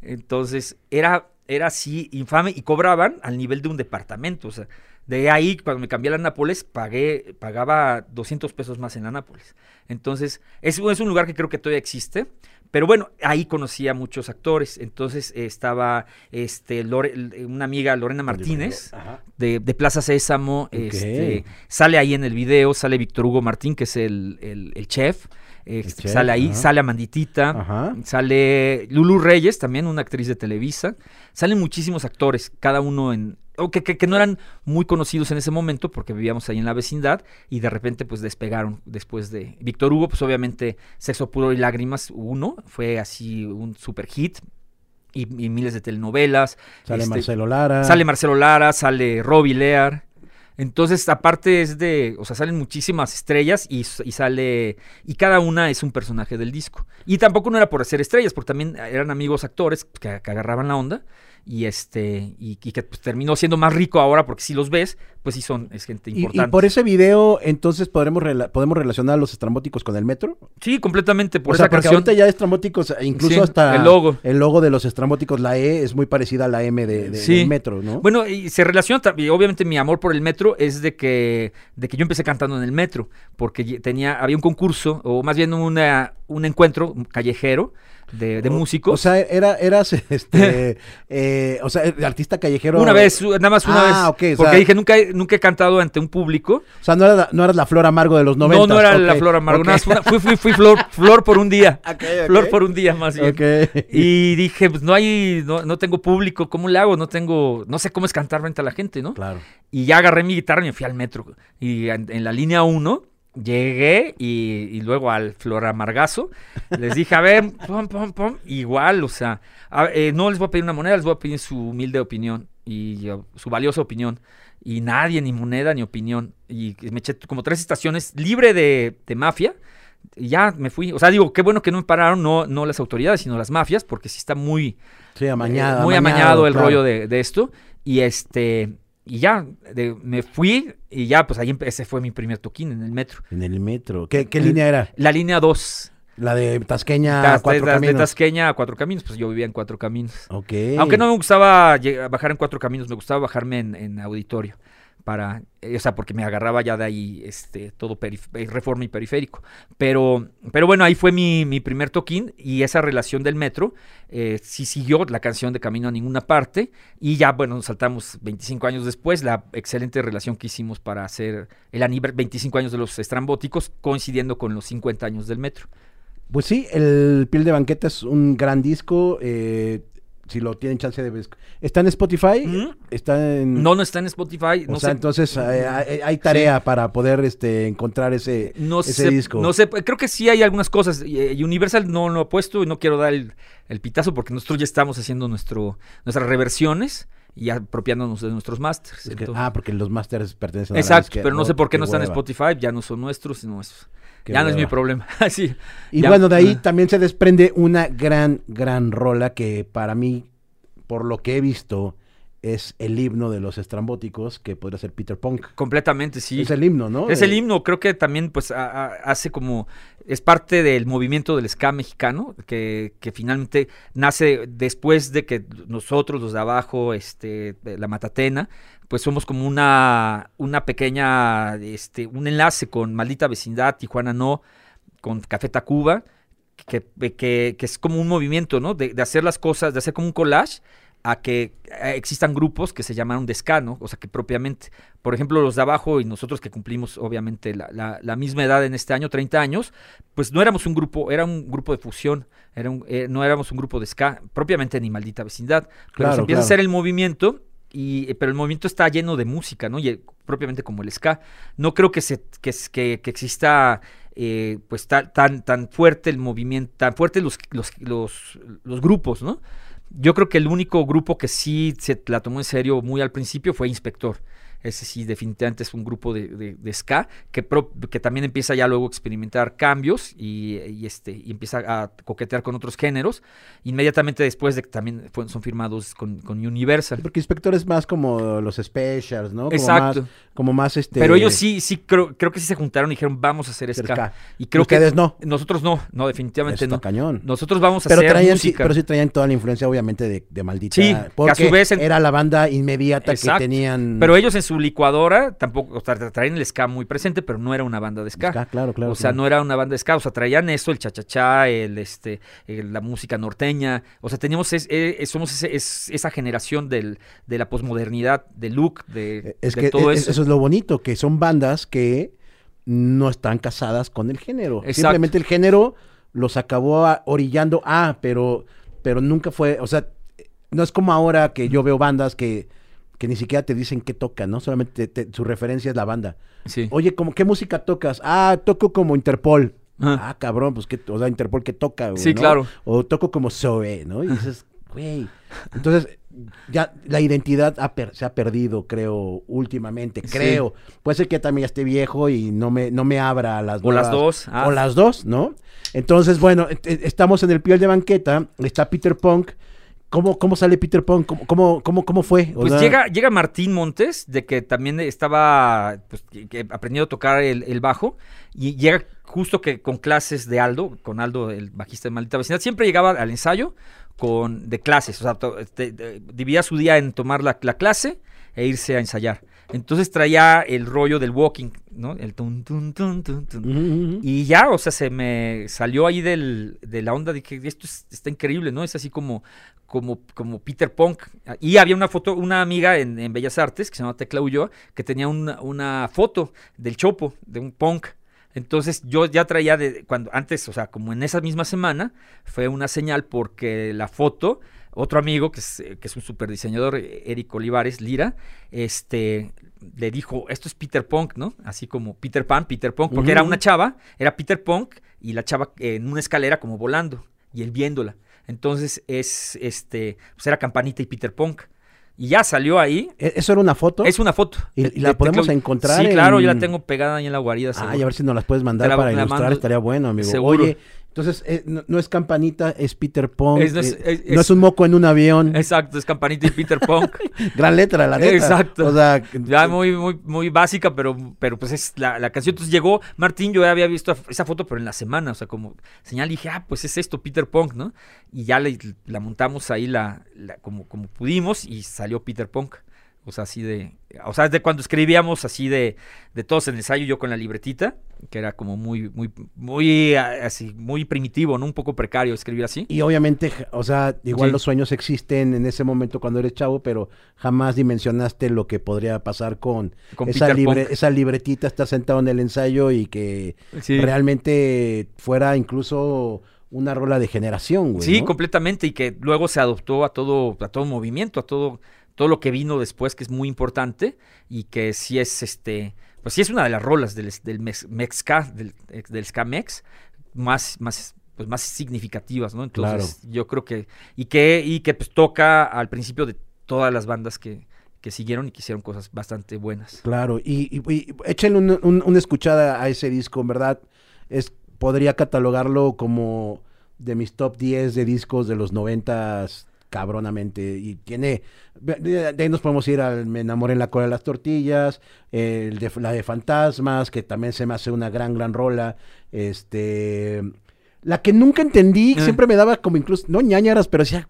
B: Entonces, era, era así infame y cobraban al nivel de un departamento. O sea, de ahí, cuando me cambié a la Nápoles, pagué, pagaba 200 pesos más en la Nápoles. Entonces, es, es un lugar que creo que todavía existe. Pero bueno, ahí conocí a muchos actores. Entonces eh, estaba este, Lore- una amiga, Lorena Martínez, de, de Plaza Sésamo. este, sale ahí en el video, sale Víctor Hugo Martín, que es el, el- el chef. este,
A: chef,
B: sale ahí,
A: ajá.
B: sale Amanditita.
A: Ajá.
B: Sale Lulu Reyes, también una actriz de Televisa. salen muchísimos actores, cada uno en, o que, que, que, no eran muy conocidos en ese momento porque vivíamos ahí en la vecindad y de repente pues despegaron después de Víctor Hugo, pues obviamente Sexo Puro y Lágrimas uno, fue así un super hit. Y, y miles de telenovelas.
A: Sale este, Marcelo Lara.
B: Sale Marcelo Lara, sale Robbie Lear. Entonces, aparte es de, o sea, salen muchísimas estrellas y, y, sale, y cada una es un personaje del disco. Y tampoco no era por hacer estrellas, porque también eran amigos actores que, que agarraban la onda y este y, y que pues, terminó siendo más rico ahora porque si los ves pues sí son es gente importante
A: y, y por ese video entonces podremos rela podemos relacionar a los estrambóticos con el metro
B: sí completamente por
A: o
B: esa
A: sea, porque
B: canción
A: ahorita ya estrambóticos incluso
B: Sí,
A: hasta
B: el logo.
A: el logo de los estrambóticos la E es muy parecida a la M de, de-
B: Sí.
A: del metro no
B: Bueno, y se relaciona también, obviamente mi amor por el metro es de que, de que yo empecé cantando en el metro, porque tenía, había un concurso, o más bien una, un encuentro callejero de, de músicos.
A: o sea era eras este eh, o sea artista callejero
B: una vez, nada más una
A: Ah,
B: vez.
A: o
B: porque
A: sea-
B: dije, nunca, he- nunca he cantado ante un público.
A: o sea no eras la, no eras la flor amargo de los 90
B: no, no era la flor más fue una- fui, fui, fui flor, flor por un día. Flor por un día más bien. Y dije, pues no hay, no, no tengo público, ¿cómo le hago? No tengo, no sé cómo es cantar frente a la gente, ¿no?
A: claro
B: Y ya agarré mi guitarra y me fui al metro. Y en, en la línea 1 llegué y, y luego al Flor Amargazo. Les dije, a ver, pum, pum, pum. Igual, o sea, a- eh, no les voy a pedir una moneda, les voy a pedir su humilde opinión y yo- su valiosa opinión. Y nadie, ni moneda, ni opinión. Y me eché como tres estaciones libre de, de mafia. Y ya me fui. O sea, digo, qué bueno que no me pararon, no, no las autoridades, sino las mafias, porque sí está muy,
A: sí amañada
B: eh, muy amañado, el
A: claro.
B: rollo de, de esto. Y este, y ya, de- me fui y ya, pues ahí ese fue mi primer toquín en el metro.
A: en el metro qué, qué
B: El-
A: línea era
B: La línea 2.
A: la de Tasqueña
B: de,
A: Ah, cuatro
B: de- de
A: caminos
B: Tasqueña a Cuatro Caminos, pues yo vivía en Cuatro Caminos.
A: Ok.
B: Aunque no me gustaba bajar en Cuatro Caminos, me gustaba bajarme en, en auditorio. Para, eh, o sea, porque me agarraba ya de ahí este, todo eh, reforma y periférico. Pero, pero bueno, ahí fue mi, mi primer toquín y esa relación del metro eh, sí siguió la canción de Camino a Ninguna Parte. Y ya, bueno, nos saltamos 25 años después, la excelente relación que hicimos para hacer el aniversario 25 años de los estrambóticos, coincidiendo con los 50 años del metro.
A: Pues sí, el Piel de Banqueta es un gran disco. eh, si lo tienen chance de ver. ¿Está en Spotify?
B: ¿Mm?
A: ¿Está en.?
B: No, no está en Spotify.
A: O
B: no
A: sea,
B: sé-
A: entonces eh, hay, hay tarea para poder este, encontrar ese,
B: No
A: ese
B: sé,
A: disco.
B: no sé, creo que sí hay algunas cosas. eh, Universal no lo ha puesto y no quiero dar el, el pitazo porque nosotros ya estamos haciendo nuestro, nuestras reversiones y apropiándonos de nuestros masters.
A: Es que-
B: entonces-
A: ah, porque los masters pertenecen a
B: exacto, pero no sé por qué no están en Spotify, ya no son nuestros, no es,
A: qué
B: ya no es mi problema. sí,
A: Y
B: ya.
A: bueno, de ahí
B: Ah.
A: también se desprende una gran, gran rola que para mí, por lo que he visto, es el himno de los estrambóticos, que podría ser Peter Punk.
B: Completamente, sí.
A: Es el himno, ¿no?
B: Es el himno, creo que también pues a- a- hace como, es parte del movimiento del ska mexicano, que, que finalmente nace después de que nosotros, los de abajo, este, la Matatena, pues somos como una, una pequeña, este, un enlace con Maldita Vecindad, Tijuana No, con Café Tacuba, que, que, que es como un movimiento, ¿no? De, de hacer las cosas, de hacer como un collage a que eh, existan grupos que se llamaron de ska, ¿no? O sea, que propiamente, por ejemplo, los de abajo y nosotros que cumplimos obviamente la, la- la misma edad en este año, 30 años, pues no éramos un grupo, era un grupo de fusión, era un- eh, no éramos un grupo de ska, propiamente ni maldita vecindad. Pero
A: Claro,
B: se empieza a hacer el movimiento, y, eh, pero el movimiento está lleno de música, ¿no? Y eh, propiamente como el ska. No creo que, se, que, que, exista eh, pues ta- tan, tan fuerte el movimiento, tan fuertes los, los, los, los grupos, ¿no? Yo creo que el único grupo que sí se la tomó en serio muy al principio fue Inspector. Ese sí, definitivamente es un grupo de, de- de ska que, pro- que también empieza ya luego a experimentar cambios y, y este, y empieza a coquetear con otros géneros. Inmediatamente después de que también fue- son firmados con, con Universal.
A: Porque Inspector es más como los specials, ¿no? Como
B: Exacto.
A: Más, como más este.
B: Pero ellos sí, sí creo, creo que sí se juntaron y dijeron vamos a hacer ska.
A: ska.
B: Y creo
A: Ustedes
B: que
A: no.
B: nosotros no, no, definitivamente no.
A: cañón.
B: Nosotros vamos a
A: Pero
B: hacer
A: traían, sí, pero sí traían toda la influencia, obviamente, de, de maldita.
B: Sí, que a
A: porque
B: su vez en-
A: era la banda inmediata
B: Exacto.
A: que tenían.
B: Pero ellos en su licuadora tampoco, o sea, tra- traían el ska muy presente, pero no era una banda de ska.
A: Ska, claro, claro.
B: o sea,
A: claro.
B: no era una banda de ska, o sea, traían eso, el chachachá, el este, el- la música norteña, o sea, teníamos es- eh, somos ese- es- esa generación del, de la posmodernidad, de look, de,
A: Es
B: de
A: que
B: todo
A: es-
B: eso.
A: eso es lo bonito, que son bandas que no están casadas con el género.
B: Exacto.
A: Simplemente el género los acabó a- orillando a, pero, pero nunca fue, o sea, no es como ahora que yo veo bandas que, que ni siquiera te dicen qué tocan, ¿no? Solamente te- te- su referencia es la banda.
B: Sí.
A: Oye, ¿cómo, ¿qué música tocas? Ah, toco como Interpol.
B: Ajá.
A: Ah, cabrón, pues que, o sea, Interpol que toca, güey,
B: Sí,
A: ¿no?
B: claro.
A: O toco como Zoe, ¿no? Y dices, güey. Entonces, ya la identidad ha per- se ha perdido, creo, últimamente,
B: Sí.
A: creo. Puede ser que ya también ya esté viejo y no me, no me abra a las
B: O las dos, ah.
A: O las dos, ¿no? Entonces, bueno, et- et- estamos en el piel de banqueta, está Peter Punk. ¿Cómo, cómo sale Peter Punk? ¿Cómo, cómo, cómo, cómo fue? O
B: Pues
A: sea,
B: llega, llega Martín Montes, de que también estaba pues, aprendiendo a tocar el, el bajo, y llega justo que con clases de Aldo, con Aldo, el bajista de Maldita Vecindad, siempre llegaba al ensayo con de clases, o sea, to- este, dividía su día en tomar la, la clase e irse a ensayar. Entonces traía el rollo del walking, ¿no? El tun, tun, tun, tun, tun. Y ya, o sea, se me salió ahí del, de la onda, dije, esto es- está increíble, ¿no? Es así como, como, como Peter Punk. Y había una foto, una amiga en, en Bellas Artes, que se llama Tecla Ulloa, que tenía una, una foto del Chopo, de un punk. Entonces yo ya traía de cuando antes, o sea, como en esa misma semana, fue una señal porque la foto, otro amigo que es, eh, que es un super diseñador, Eric Olivares Lira, este le dijo, esto es Peter Punk, ¿no? Así como Peter Pan, Peter Punk, porque era una chava, era Peter Punk y la chava eh, en una escalera como volando y él viéndola. Entonces es este, pues era Campanita y Peter Punk. Y ya salió ahí.
A: ¿E- ¿Eso era una foto?
B: Es una foto.
A: ¿Y-
B: de-
A: la
B: de
A: podemos encontrar
B: Sí, claro, yo la
A: en-
B: tengo pegada ahí en la guarida.
A: Ah,
B: seguro.
A: y a ver si nos las puedes mandar
B: la-
A: para
B: la
A: ilustrar,
B: mando.
A: estaría bueno, amigo.
B: Seguro.
A: Oye, entonces, eh, no, no es campanita, es Peter Punk.
B: Es- no es-
A: eh,
B: es-
A: no es un moco en un avión.
B: Exacto, es Campanita y Peter Punk.
A: Gran letra, la neta.
B: Exacto.
A: O sea,
B: Ya muy, muy, muy básica, pero, pero pues es la, la canción. Entonces llegó Martín, yo ya había visto esa foto, pero en la semana, o sea, como señal, dije, ah, pues es esto, Peter Punk, ¿no? Y ya le- la montamos ahí la, la- como, como pudimos y salió Peter Punk. O sea, así de. O sea, de cuando escribíamos así de, de todos en el ensayo, yo con la libretita, que era como muy, muy, muy ah, así, muy primitivo, ¿no? Un poco precario escribir así.
A: y obviamente, o sea, igual
B: Sí.
A: los sueños existen en ese momento cuando eres chavo, pero jamás dimensionaste lo que podría pasar con,
B: Con
A: esa, libre- esa libretita, estar sentado en el ensayo y que
B: Sí.
A: realmente fuera incluso una rola de generación, güey.
B: Sí,
A: ¿no?
B: completamente, y que luego se adoptó a todo, a todo movimiento, a todo, todo lo que vino después, que es muy importante, y que sí es este, pues sí es una de las rolas del, del mex, mexca, del, del ska mex, más, más, pues más significativas, ¿no? Entonces, yo creo que, y que, y que pues toca al principio de todas las bandas que, que siguieron y que hicieron cosas bastante buenas.
A: Claro, y, y, y échenle un- un- una escuchada a ese disco, en verdad. Es, podría catalogarlo como de mis top 10 de discos de los noventas cabronamente. Y tiene, de, ahí nos podemos ir al Me enamoré en la cola de las tortillas, el de, la de Fantasmas, que también se me hace una gran, gran rola. Este, la que nunca entendí,
B: Ah.
A: siempre me daba como incluso, no ñañaras, pero decía,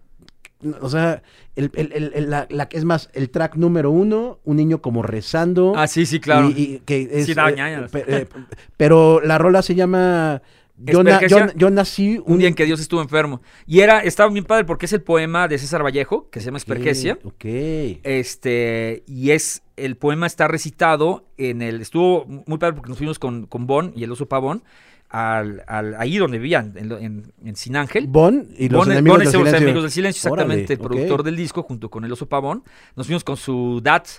A: o sea, el, el- la, es más, el track número uno, un niño como rezando.
B: Ah, sí, sí, claro.
A: Y, y que es,
B: Sí, daba
A: eh, pe- eh, pero la rola se llama yo, na- yo- yo nací
B: un día en que Dios estuvo enfermo. Y era, estaba bien padre porque es el poema de César Vallejo, que se llama Espergesia.
A: Ok.
B: Este, y es, el poema está recitado en el, estuvo muy padre porque nos fuimos con, con Bon y el oso pavón, al, al- ahí donde vivían, en, lo- en, en Sin Ángel.
A: Bon y los
B: Bon-
A: enemigos
B: Bon es
A: del silencio.
B: enemigos del silencio,
A: Órale,
B: exactamente, el productor del disco, junto con el oso pavón. Nos fuimos con su DAT eh,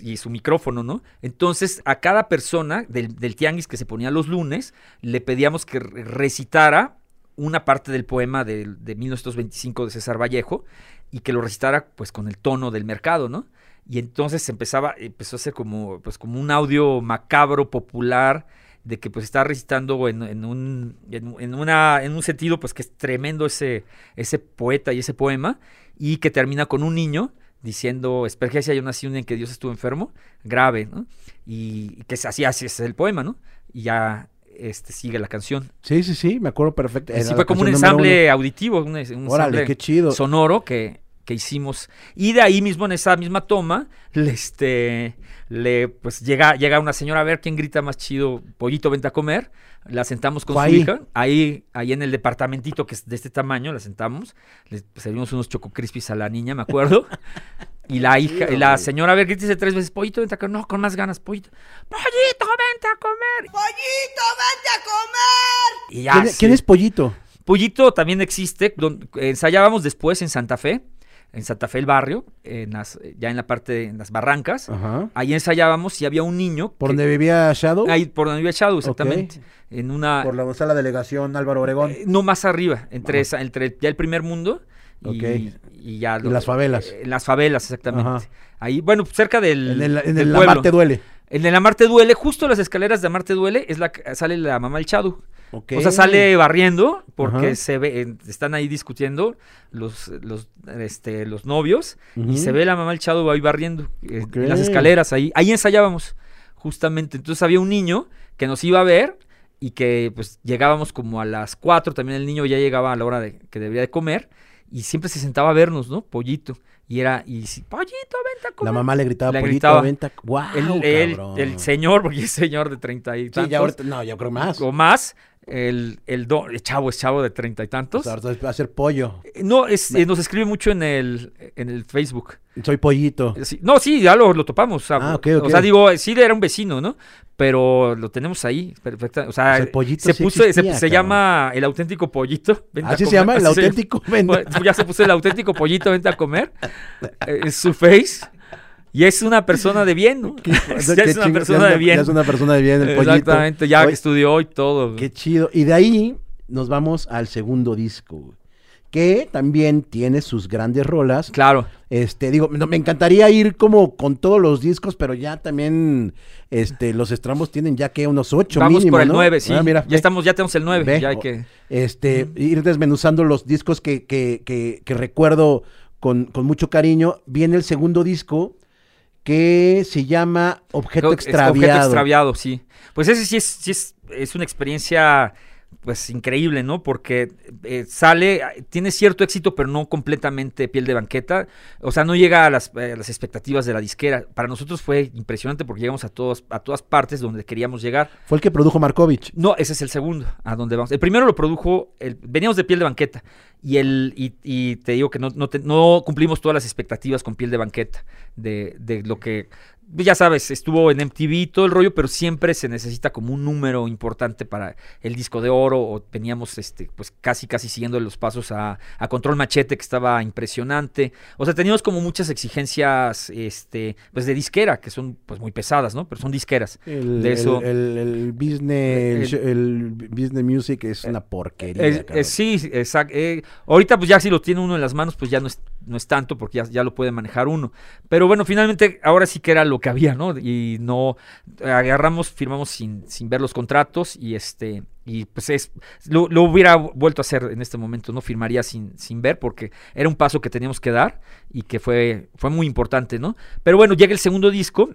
B: y su micrófono, ¿no? Entonces, a cada persona del, del tianguis que se ponía los lunes, le pedíamos que re- recitara una parte del poema del- de 1925 de César Vallejo y que lo recitara pues con el tono del mercado, ¿no? Y entonces empezaba, empezó a ser como, pues, como un audio macabro, popular, de que pues está recitando en, un, en una, en un sentido pues que es tremendo ese, ese poeta y ese poema, y que termina con un niño diciendo, Espergesia, yo nací un día en que Dios estuvo enfermo, grave, ¿no? Y, y que así, así es el poema, ¿no? Y ya este, sigue la canción.
A: Sí, sí, sí, me acuerdo perfecto.
B: Sí, fue como un ensamble auditivo, un, un
A: uno. Órale,
B: ensamble
A: qué chido.
B: sonoro que, que hicimos. Y de ahí mismo, en esa misma toma, le, este, le, pues llega, llega una señora a ver quién grita más chido, pollito, vente a comer. La sentamos con su
A: ahí.
B: hija, ahí, ahí en el departamentito que es de este tamaño, la sentamos, le servimos unos choco crispies a la niña, me acuerdo. Y la hija, y la señora, a ver, grítese tres veces, pollito, vente a comer. No, con más ganas, pollito. Pollito, vente a comer.
C: ¡Pollito, vente a comer!
B: Y ya,
A: ¿Quién,
B: sí.
A: quién es Pollito?
B: Pollito también existe, don- ensayábamos después en Santa Fe. En Santa Fe el barrio, en las, ya en la parte, de, en las barrancas.
A: Ajá.
B: Ahí ensayábamos y había un niño.
A: ¿Por
B: que-
A: donde vivía Shadow?
B: Ahí, por donde vivía Shadow, exactamente. En una.
A: Por la sala delegación Álvaro Obregón.
B: eh, no más arriba, entre, esa, entre ya el primer mundo y,
A: Ok.
B: y ya.
A: Y las favelas.
B: eh, en las favelas, exactamente.
A: Ajá.
B: Ahí, bueno, cerca del.
A: en el, en el. Amarte Duele.
B: En el Amarte Duele, justo las escaleras de Amarte Duele, es la sale la mamá del Shadow. O sea, sale barriendo porque
A: Ajá.
B: se ve, eh, están ahí discutiendo los, los, este, los novios y se ve la mamá del Shadow ahí barriendo eh, en las escaleras ahí. Ahí ensayábamos, justamente. Entonces había un niño que nos iba a ver y que pues llegábamos como a las 4, también el niño ya llegaba a la hora de que debería de comer y siempre se sentaba a vernos, ¿no? Pollito. Y era, y si, pollito, vente a comer.
A: La mamá le gritaba,
B: Le
A: pollito,
B: gritaba.
A: venta. ¡Wow,
B: el, el-
A: cabrón!
B: el señor, porque es señor de treinta y
A: Sí,
B: tantos,
A: ya ahorita, no, yo creo más.
B: o más, el, el, do- el chavo es chavo de treinta y
A: O
B: tantos.
A: sea, ahorita va a ser pollo.
B: Eh, No, es, eh, nos escribe mucho en el, en el Facebook.
A: Soy pollito.
B: Eh, sí, no, sí, ya lo, lo topamos. O sea,
A: Ah, ok, ok.
B: o sea, digo, sí era un vecino, ¿no? Pero lo tenemos ahí, perfecta. O sea,
A: O sea, el pollito
B: se
A: sí
B: puso, se,
A: existía,
B: se llama el auténtico pollito.
A: Así se llama, el auténtico. Venta.
B: Ya se puso el auténtico pollito, vente a comer. Es su face. Y es una persona de bien, ya es una
A: chingo-
B: persona
A: ya
B: de bien.
A: Ya es una persona de bien, el pollito.
B: Exactamente, ya que estudió y todo.
A: Qué chido. Y de ahí nos vamos al segundo disco, que también tiene sus grandes rolas.
B: Claro.
A: Este, digo, me encantaría ir como con todos los discos, pero ya también este, los estrambos tienen ya que unos ocho
B: Vamos
A: mínimo,
B: por el
A: ¿no?
B: 9, sí.
A: Ah, mira,
B: ya
A: ve,
B: estamos, ya tenemos el 9.
A: ve,
B: Ya hay que.
A: Este, ir desmenuzando los discos que, que, que, que recuerdo con, con mucho cariño. Viene el segundo disco que se llama Objeto Extraviado.
B: Objeto extraviado, sí. Pues ese sí es, sí es, es una experiencia pues increíble, ¿no? Porque eh, sale, tiene cierto éxito, pero no completamente piel de banqueta. O sea, no llega a las, eh, a las expectativas de la disquera. Para nosotros fue impresionante porque llegamos a, todos, a todas partes donde queríamos llegar.
A: Fue el que produjo Markovich.
B: No, ese es el segundo, a donde vamos. El primero lo produjo, el- veníamos de piel de banqueta. Y, el, y, y te digo que no, no, te- no cumplimos todas las expectativas con piel de banqueta. De, de lo que, ya sabes, estuvo en MTV todo el rollo, pero siempre se necesita como un número importante para el disco de oro. O veníamos este, pues casi, casi siguiendo los pasos a, a Control Machete, que estaba impresionante. O sea, teníamos como muchas exigencias este, pues de disquera, que son pues muy pesadas, ¿no? Pero son disqueras.
A: El,
B: De eso-
A: el, el- el business, el,
B: El-
A: sh- el business music es una porquería.
B: Eh, eh, sí, exacto. ahorita pues ya si lo tiene uno en las manos, pues ya no es, no es tanto porque ya, ya lo puede manejar uno. Pero bueno, finalmente ahora sí que era lo que había, ¿no? Y no agarramos, firmamos sin, sin ver los contratos y este y pues es lo, lo hubiera vuelto a hacer en este momento, no firmaría sin, sin ver porque era un paso que teníamos que dar y que fue, fue muy importante, ¿no? Pero bueno, llega el segundo disco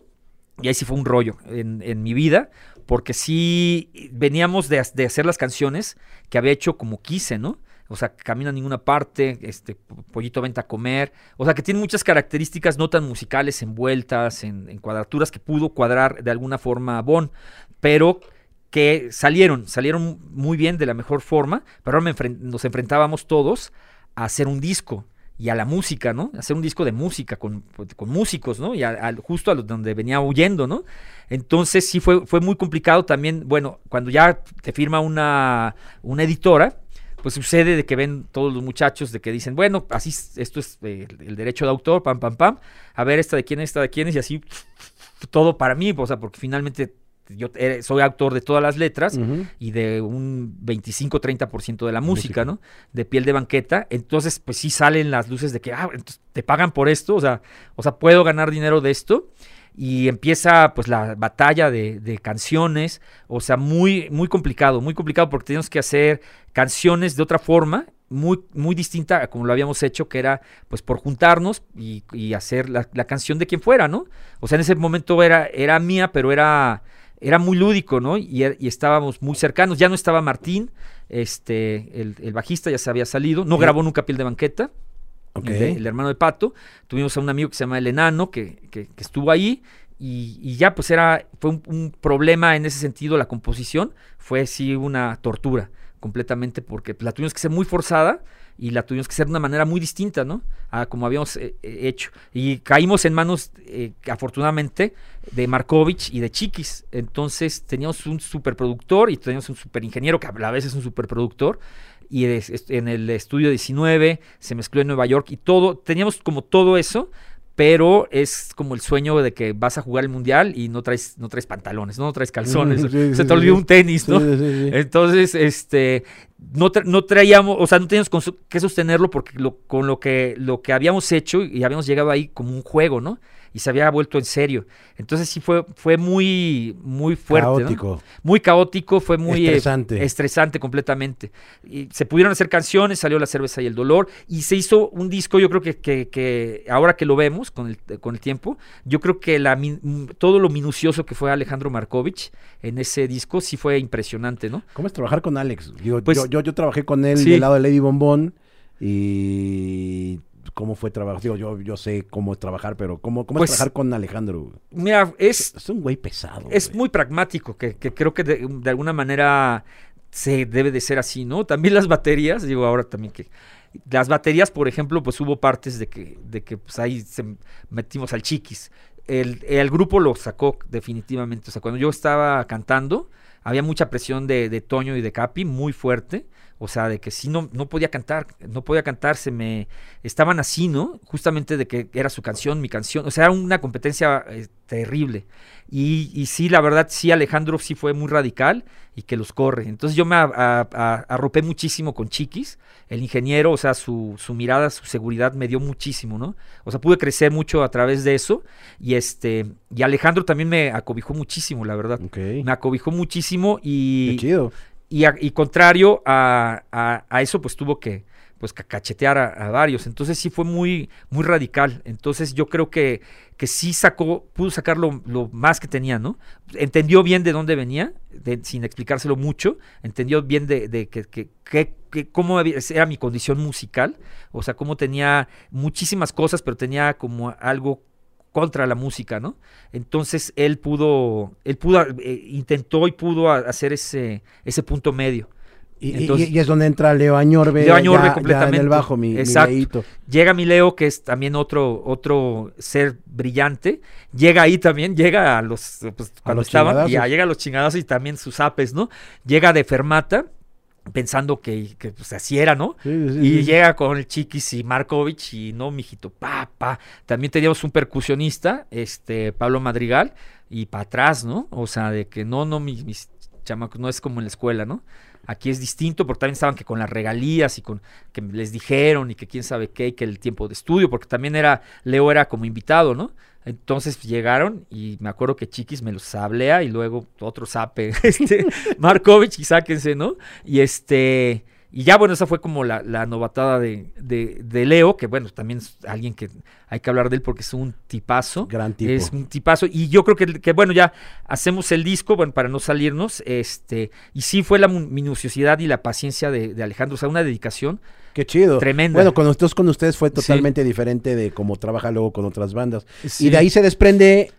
B: y ahí sí fue un rollo en, en mi vida, porque sí veníamos de, de hacer las canciones que había hecho como quise, ¿no? O sea, camino a ninguna parte, este, pollito venta a comer. O sea, que tiene muchas características no tan musicales envueltas en, en cuadraturas que pudo cuadrar de alguna forma Bon, pero que salieron, salieron muy bien de la mejor forma, pero ahora nos enfrentábamos todos a hacer un disco y a la música, ¿no? Hacer un disco de música con, pues, músicos, ¿no? Y a- justo a donde venía huyendo, ¿no? Entonces sí fue, fue muy complicado también, bueno, cuando ya te firma una, una editora, pues sucede de que ven todos los muchachos de que dicen, bueno, así es- esto es eh, el derecho de autor, pam, pam, pam, a ver esta de quién es, esta de quién es, y así todo para mí, o sea, porque finalmente yo soy autor de todas las letras y de un 25-30% de la
A: Música.
B: música, ¿no? De piel de banqueta. Entonces, pues sí salen las luces de que, ah, te pagan por esto, o sea, o sea, puedo ganar dinero de esto. Y empieza pues la batalla de, de canciones, o sea, muy, muy complicado, muy complicado porque teníamos que hacer canciones de otra forma, muy, muy distinta a como lo habíamos hecho, que era pues por juntarnos y, y hacer la, la canción de quien fuera, ¿no? O sea, en ese momento era, era mía, pero era, era muy lúdico, ¿no? Y, er- y estábamos muy cercanos. Ya no estaba Martín, este, el, el bajista ya se había salido, no grabó nunca Piel de Banqueta,
A: Ok.
B: el, el hermano de Pato. Tuvimos a un amigo que se llama El Enano, que, que- que estuvo ahí. Y, y ya pues era, fue un, un problema en ese sentido la composición, fue sí una tortura completamente porque la tuvimos que hacer muy forzada y la tuvimos que hacer de una manera muy distinta, ¿no? A como habíamos eh, eh, hecho. Y caímos en manos, eh, afortunadamente, de Markovich y de Chiquis. Entonces teníamos un superproductor y teníamos un superingeniero que a la vez es un superproductor. Y en el estudio 19 se mezcló en Nueva York y todo, teníamos como todo eso, pero es como el sueño de que vas a jugar el mundial y no traes, no traes pantalones, no, No traes calzones,
A: sí,
B: se
A: sí,
B: te olvidó
A: sí.
B: un tenis, ¿no? Entonces, este, no, tra- no traíamos, o sea, no teníamos que sostenerlo porque lo- con lo que, lo que habíamos hecho y habíamos llegado ahí como un juego, ¿no? Y se había vuelto en serio. Entonces sí fue, fue muy, muy fuerte. ¿no?
A: Caótico.
B: Muy caótico, fue muy eh,
A: Estresante.
B: estresante completamente. Y se pudieron hacer canciones, salió La cerveza y el dolor, y se hizo un disco, yo creo que, que- que ahora que lo vemos con el, con el tiempo, yo creo que la, todo lo minucioso que fue Alejandro Markovich en ese disco sí fue impresionante, ¿no?
A: ¿Cómo es trabajar con Alex? Digo,
B: Pues-
A: yo, yo, yo trabajé con él
B: Sí.
A: del lado de Lady Bombón y cómo fue trabajar. Digo, yo, yo sé cómo es trabajar, pero ¿cómo, cómo
B: Pues-
A: es trabajar con Alejandro?
B: Mira, es,
A: Es un güey pesado.
B: es
A: güey.
B: muy pragmático, que, que creo que de, de alguna manera se debe de ser así, ¿no? También las baterías, digo ahora también que las baterías, por ejemplo, pues hubo partes de que, de que pues ahí se metimos al chiquis. El, el grupo lo sacó definitivamente. O sea, cuando yo estaba cantando, había mucha presión de, de Toño y de Capi, muy fuerte. O sea, de que sí no, no podía cantar, no podía cantar, se me estaban así, ¿no? Justamente de que era su canción, mi canción. O sea, era una competencia eh, terrible. Y, y sí, la verdad, sí, Alejandro sí fue muy radical y que los corre. Entonces yo me a- a- a- arropé muchísimo con Chiquis, el ingeniero, o sea, su, su mirada, su seguridad me dio muchísimo, ¿no? O sea, pude crecer mucho a través de eso. Y este, y Alejandro también me acobijó muchísimo, la verdad.
A: Ok.
B: Me acobijó muchísimo
A: Qué
B: y,
A: chido.
B: Y, a- y contrario a, a- eso, pues tuvo que pues ca- cachetear a, varios. Entonces sí fue muy, muy radical. Entonces yo creo que, que sí sacó, pudo sacar lo, lo más que tenía, ¿no? Entendió bien de dónde venía, sin explicárselo mucho, entendió bien de, de que, que- que- cómo era mi condición musical, o sea, cómo tenía muchísimas cosas, pero tenía como algo contra la música, ¿no? Entonces él pudo, él pudo, eh, intentó y pudo hacer ese, ese punto medio.
A: Y,
B: Entonces-
A: y es donde entra Leo Añorbe.
B: Leo Añorbe
A: ya- ya
B: completamente.
A: en el bajo, mi,
B: Exacto. Llega mi Leo, que es también otro, otro ser brillante. Llega ahí también, llega a los, pues, cuando
A: los
B: estaban, y
A: chingadazos.
B: a- llega a los chingados y también sus apes, ¿no? Llega de Fermata, pensando que, que pues, así era, ¿no?
A: Sí, sí,
B: Y
A: sí.
B: llega con el Chiquis y Markovich y no, mijito, pa, pa. También teníamos un percusionista, este, Pablo Madrigal, y para atrás, ¿no? O sea, de que no, no, mis, mis chamacos, no es como en la escuela, ¿no? Aquí es distinto, porque también estaban que con las regalías y con que les dijeron y que quién sabe qué, y que el tiempo de estudio, porque también era, Leo era como invitado, ¿no? Entonces llegaron y me acuerdo que Chiquis me los sablea y luego otro sape, este, Markovich y sáquense, ¿no? Y este, y ya bueno, esa fue como la, la novatada de, de, de Leo, que bueno, también es alguien que hay que hablar de él porque es un tipazo.
A: Gran tipo.
B: Es un tipazo. Y yo creo que, que, bueno, ya hacemos el disco, bueno, para no salirnos. Este, y sí fue la minuciosidad y la paciencia de, de Alejandro. O sea, una dedicación.
A: Qué chido.
B: Tremenda.
A: Bueno, con nosotros, con ustedes fue
B: Sí.
A: totalmente diferente de cómo trabaja luego con otras bandas.
B: Sí.
A: Y de ahí se desprende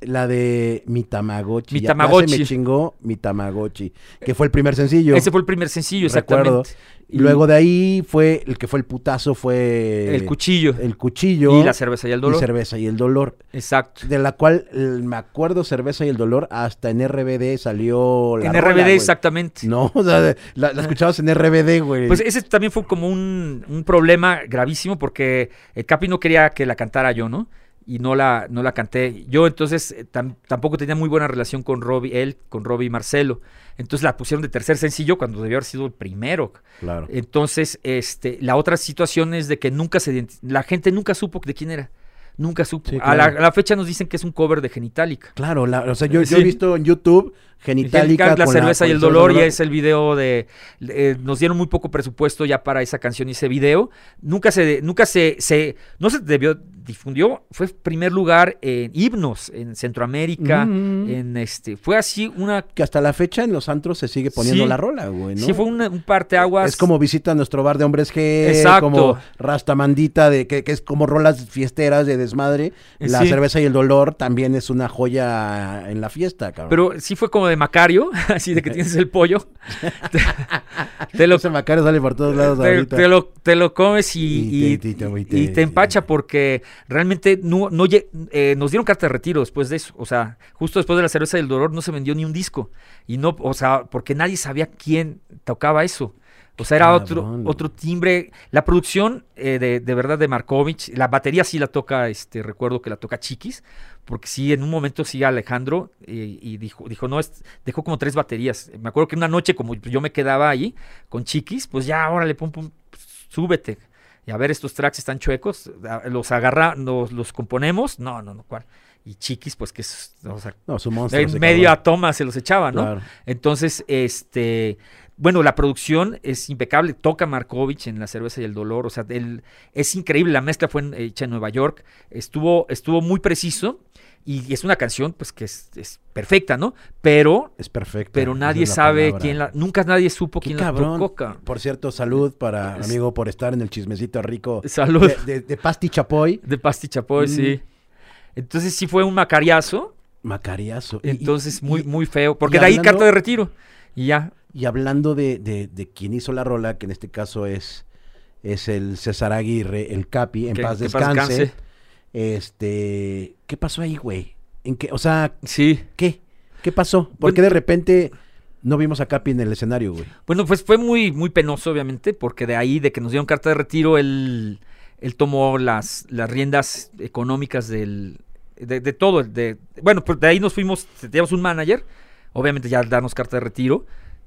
A: la de Mi Tamagotchi.
B: Mi
A: Ya- ya
B: Tamagotchi.
A: se me chingó Mi Tamagotchi, que fue el primer sencillo.
B: Ese fue el primer sencillo,
A: Recuerdo.
B: exactamente.
A: Y luego de ahí fue, el que fue el putazo fue...
B: el cuchillo.
A: El cuchillo.
B: y la cerveza y el dolor.
A: Y cerveza y el dolor.
B: Exacto.
A: De la cual el- me acuerdo cerveza y el dolor, hasta en RBD salió la
B: en
A: rola,
B: RBD, exactamente.
A: No, o sea, la, la escuchabas en RBD, güey.
B: Pues ese también fue como un, un problema gravísimo porque el Capi no quería que la cantara yo, ¿no? Y no la, no la canté. Yo entonces eh, tam- tampoco tenía muy buena relación con Robbie, él, con Robbie y Marcelo. Entonces la pusieron de tercer sencillo cuando debió haber sido el primero.
A: claro.
B: Entonces, este, la otra situación es de que nunca se la gente nunca supo de quién era. Nunca supo.
A: Sí,
B: a, la,
A: claro.
B: a la fecha nos dicen que es un cover de Genitalica.
A: Claro, la- o sea, yo, yo
B: Sí.
A: he visto en YouTube Genitalica
B: la
A: con
B: cerveza y el dolor y es el video de eh, nos dieron muy poco presupuesto ya para esa canción y ese video nunca se nunca se, se no se debió difundió fue primer lugar en himnos en Centroamérica
A: Mm.
B: en este fue así una
A: que hasta la fecha en los antros se sigue poniendo
B: Sí.
A: la rola, güey, ¿no?
B: sí fue una- un parteaguas
A: Es como visita nuestro bar de hombres G,
B: Exacto.
A: como Rastamandita, de, que, que es como rolas fiesteras de desmadre. La
B: Sí.
A: cerveza y el dolor también es una joya en la fiesta, cabrón.
B: pero sí fue como de Macario así de que tienes el pollo te, te lo
A: Ese Macario sale por todos lados
B: te,
A: ahorita.
B: te lo, te lo comes y,
A: Y
B: y-
A: te- y
B: empacha porque realmente no, no eh, nos dieron carta de retiro después de eso. O sea, justo después de la cerveza del dolor no se vendió ni un disco. Y no, o sea, porque nadie sabía quién tocaba eso. O sea, era otro,
A: Cabrón.
B: otro timbre. La producción eh, de, de verdad de Markovich, la batería sí la toca, este, recuerdo que la toca Chiquis, porque sí, en un momento sí Alejandro eh, y dijo, dijo, no, es- dejó como tres baterías. Me acuerdo que una noche, como yo me quedaba ahí con Chiquis, pues ya, órale, pum, pum, súbete. Y a ver, estos tracks están chuecos, a- los agarra, los, los componemos, no, no, no, ¿cuál? Y Chiquis, pues que es, o sea,
A: No, su monstruo.
B: en media
A: cabrón.
B: toma se los echaba, ¿no?
A: Claro.
B: Entonces, este, bueno, la producción es impecable, toca Markovich en La cerveza y el dolor, o sea, él- es increíble, la mezcla fue en- hecha en Nueva York, estuvo, estuvo muy preciso y es una canción pues que es, es perfecta, ¿no? Pero,
A: Es perfecto.
B: pero nadie sabe
A: palabra.
B: quién la, nunca nadie supo
A: Qué
B: quién
A: cabrón.
B: la tocó.
A: Por cierto, salud para
B: Es-
A: amigo por estar en el chismecito rico
B: Salud
A: de, de, de Pasti Chapoy.
B: de Pasti Chapoy,
A: Mm.
B: sí. Entonces sí fue un macariazo,
A: Macariazo.
B: Entonces
A: y-
B: muy,
A: y-
B: muy feo, porque de ahí carta de retiro y ya.
A: Y hablando de, de, de quien hizo la rola, que en este caso es, es el César Aguirre, el Capi, en
B: que-
A: paz descanse. Este, ¿qué pasó ahí, güey? ¿En qué, o sea,
B: Sí.
A: qué? ¿Qué pasó? ¿Por
B: Bueno,
A: qué de repente no vimos a Capi en el escenario, güey?
B: Bueno, pues fue muy, muy penoso, obviamente, porque de ahí, de que nos dieron carta de retiro, él, él tomó las, las riendas económicas del, de, de todo. De, bueno, pues de ahí nos fuimos, teníamos un manager, obviamente ya darnos carta de retiro,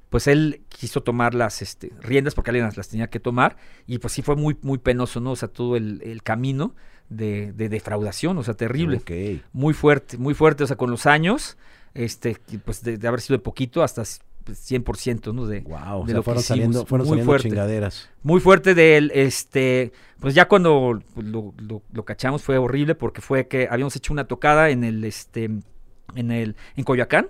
B: pues él quiso tomar las este, riendas porque alguien las, las tenía que tomar y pues sí fue muy, muy penoso, ¿no? O sea, todo el, el camino de, de defraudación, o sea, terrible muy fuerte, muy fuerte, o sea, con los años, este, pues de, de haber sido de poquito hasta pues, 100%, ¿no? De,
A: Wow, o
B: de
A: sea,
B: lo que
A: fueron saliendo, fueron
B: muy
A: saliendo
B: fuerte.
A: chingaderas.
B: Muy fuerte del, este, pues ya cuando lo, lo- lo cachamos fue horrible porque fue que habíamos hecho una tocada en el, este, en el, en Coyoacán,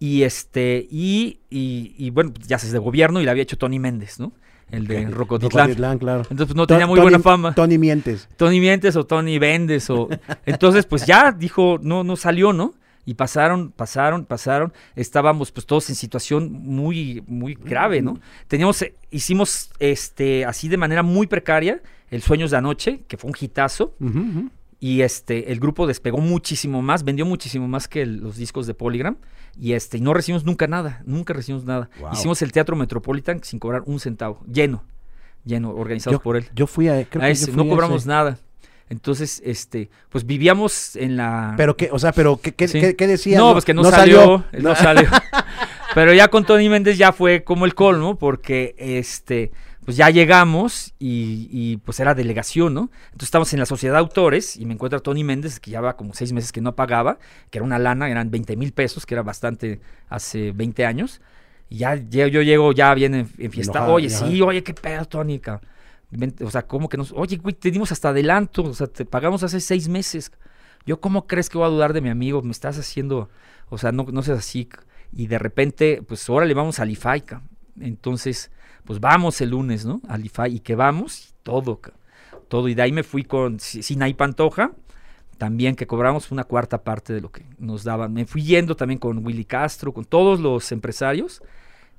B: y este, y, y, y, bueno, pues, ya se es de gobierno y la había hecho Tony Méndez, ¿no? El de
A: Ok.
B: Rocotitlán.
A: Claro.
B: Entonces pues, no tenía muy
A: Tony-
B: buena fama.
A: Tony Mientes.
B: Tony Mientes o Tony Vendes o entonces pues ya dijo no no salió no y pasaron pasaron pasaron estábamos pues todos en situación muy muy grave no teníamos eh, hicimos este así de manera muy precaria el Sueños de Anoche que fue un hitazo y este el grupo despegó muchísimo más vendió muchísimo más que el- los discos de Polygram y este y no recibimos nunca nada nunca recibimos nada
A: Wow.
B: hicimos el Teatro Metropolitan sin cobrar un centavo lleno lleno organizados
A: Yo,
B: por él
A: yo fui a. creo
B: a
A: que
B: ese, no
A: fui a
B: cobramos
A: ese.
B: nada. Entonces, este, pues vivíamos en la.
A: Pero qué, o sea, pero qué, qué,
B: Sí.
A: qué- qué decía?
B: no, pues que no, salió, no salió. Pero ya con Tony Méndez ya fue como el colmo, porque este, pues ya llegamos y, y, pues era delegación, ¿no? Entonces estamos en la sociedad de autores y me encuentra Tony Méndez, que ya va como seis meses que no pagaba, que era una lana, eran 20 mil pesos, que era bastante hace 20 años. Y ya yo llego ya bien en, en fiesta. Oye, sí, oye, qué pedo, Tony, O sea, ¿cómo que nos.? Oye, güey, te dimos hasta adelanto. O sea, te pagamos hace seis meses. Yo, ¿cómo crees que voy a dudar de mi amigo? Me estás haciendo. O sea, no, no seas así. Y de repente, pues órale, vamos al IFAI. ca. Entonces, pues vamos el lunes, ¿no? Al IFAI. Y que vamos, y todo, todo. Y de ahí me fui con Si- Sinaí Pantoja. También que cobramos una cuarta parte de lo que nos daban. Me fui yendo también con Willy Castro, con todos los empresarios.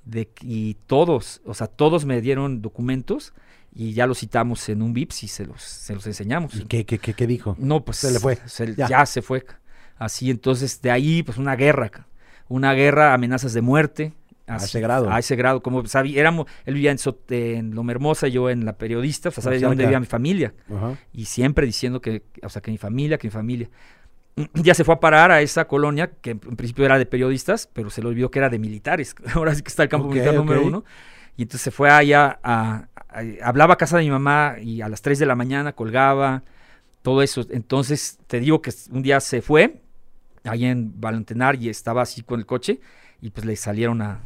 B: De, y todos, o sea, todos me dieron documentos y ya los citamos en un VIPS y se los, se los enseñamos.
A: ¿Y qué, qué, qué, qué dijo?
B: No, pues
A: Se le fue.
B: se-
A: Ya.
B: ya. se fue. Así, entonces, de ahí, pues una guerra. Una guerra, amenazas de muerte.
A: A ese grado.
B: A ese grado. Como sabía, éramos, él vivía en, Sot- en Loma Hermosa, yo en la periodista, o sea, sabes dónde vivía mi familia.
A: Ajá.
B: Y siempre diciendo que, o sea, que mi familia, que mi familia. Ya se fue a parar a esa colonia, que en principio era de periodistas, pero se le olvidó que era de militares. Ahora sí que está el campo militar número
A: ok.
B: uno. Y entonces se fue allá a, a- hablaba a casa de mi mamá y a las 3 de la mañana colgaba, todo eso. Entonces te digo que un día se fue, ahí en Valentenar, y estaba así con el coche, y pues le salieron a,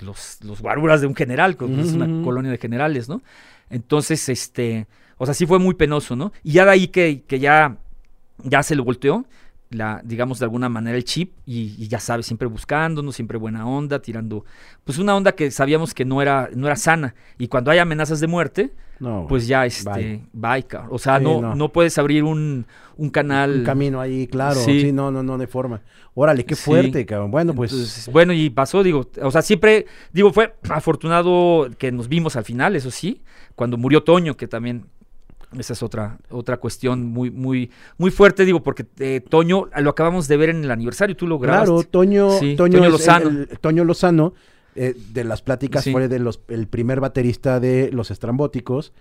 B: los, los guaruras de un general, que es una colonia de generales, ¿no? Entonces, este, o sea, sí fue muy penoso, ¿no? Y ya de ahí que, que ya, ya se lo volteó, la, digamos, de alguna manera el chip, y, y ya sabes, siempre buscándonos, siempre buena onda, tirando, pues una onda que sabíamos que no era, no era sana. Y cuando hay amenazas de muerte,
A: No,
B: pues ya, este,
A: bye.
B: bye, cabrón. O sea,
A: Sí,
B: no,
A: no.
B: no. puedes abrir un, un canal.
A: un camino ahí, claro. Sí.
B: Sí.
A: no, no, no, de forma. Órale, qué
B: Sí.
A: fuerte, cabrón. Bueno, pues.
B: Entonces, bueno, y pasó, digo, o sea, siempre, digo, fue afortunado que nos vimos al final, eso sí, cuando murió Toño, que también esa es otra otra cuestión muy muy muy fuerte, digo, porque eh, Toño lo acabamos de ver en el aniversario, tú lo grabaste.
A: Claro, Toño,
B: Sí,
A: Toño,
B: Lozano.
A: el- el- Toño Lozano eh, de las pláticas
B: Sí.
A: fue de los, el primer baterista de Los Estrambóticos,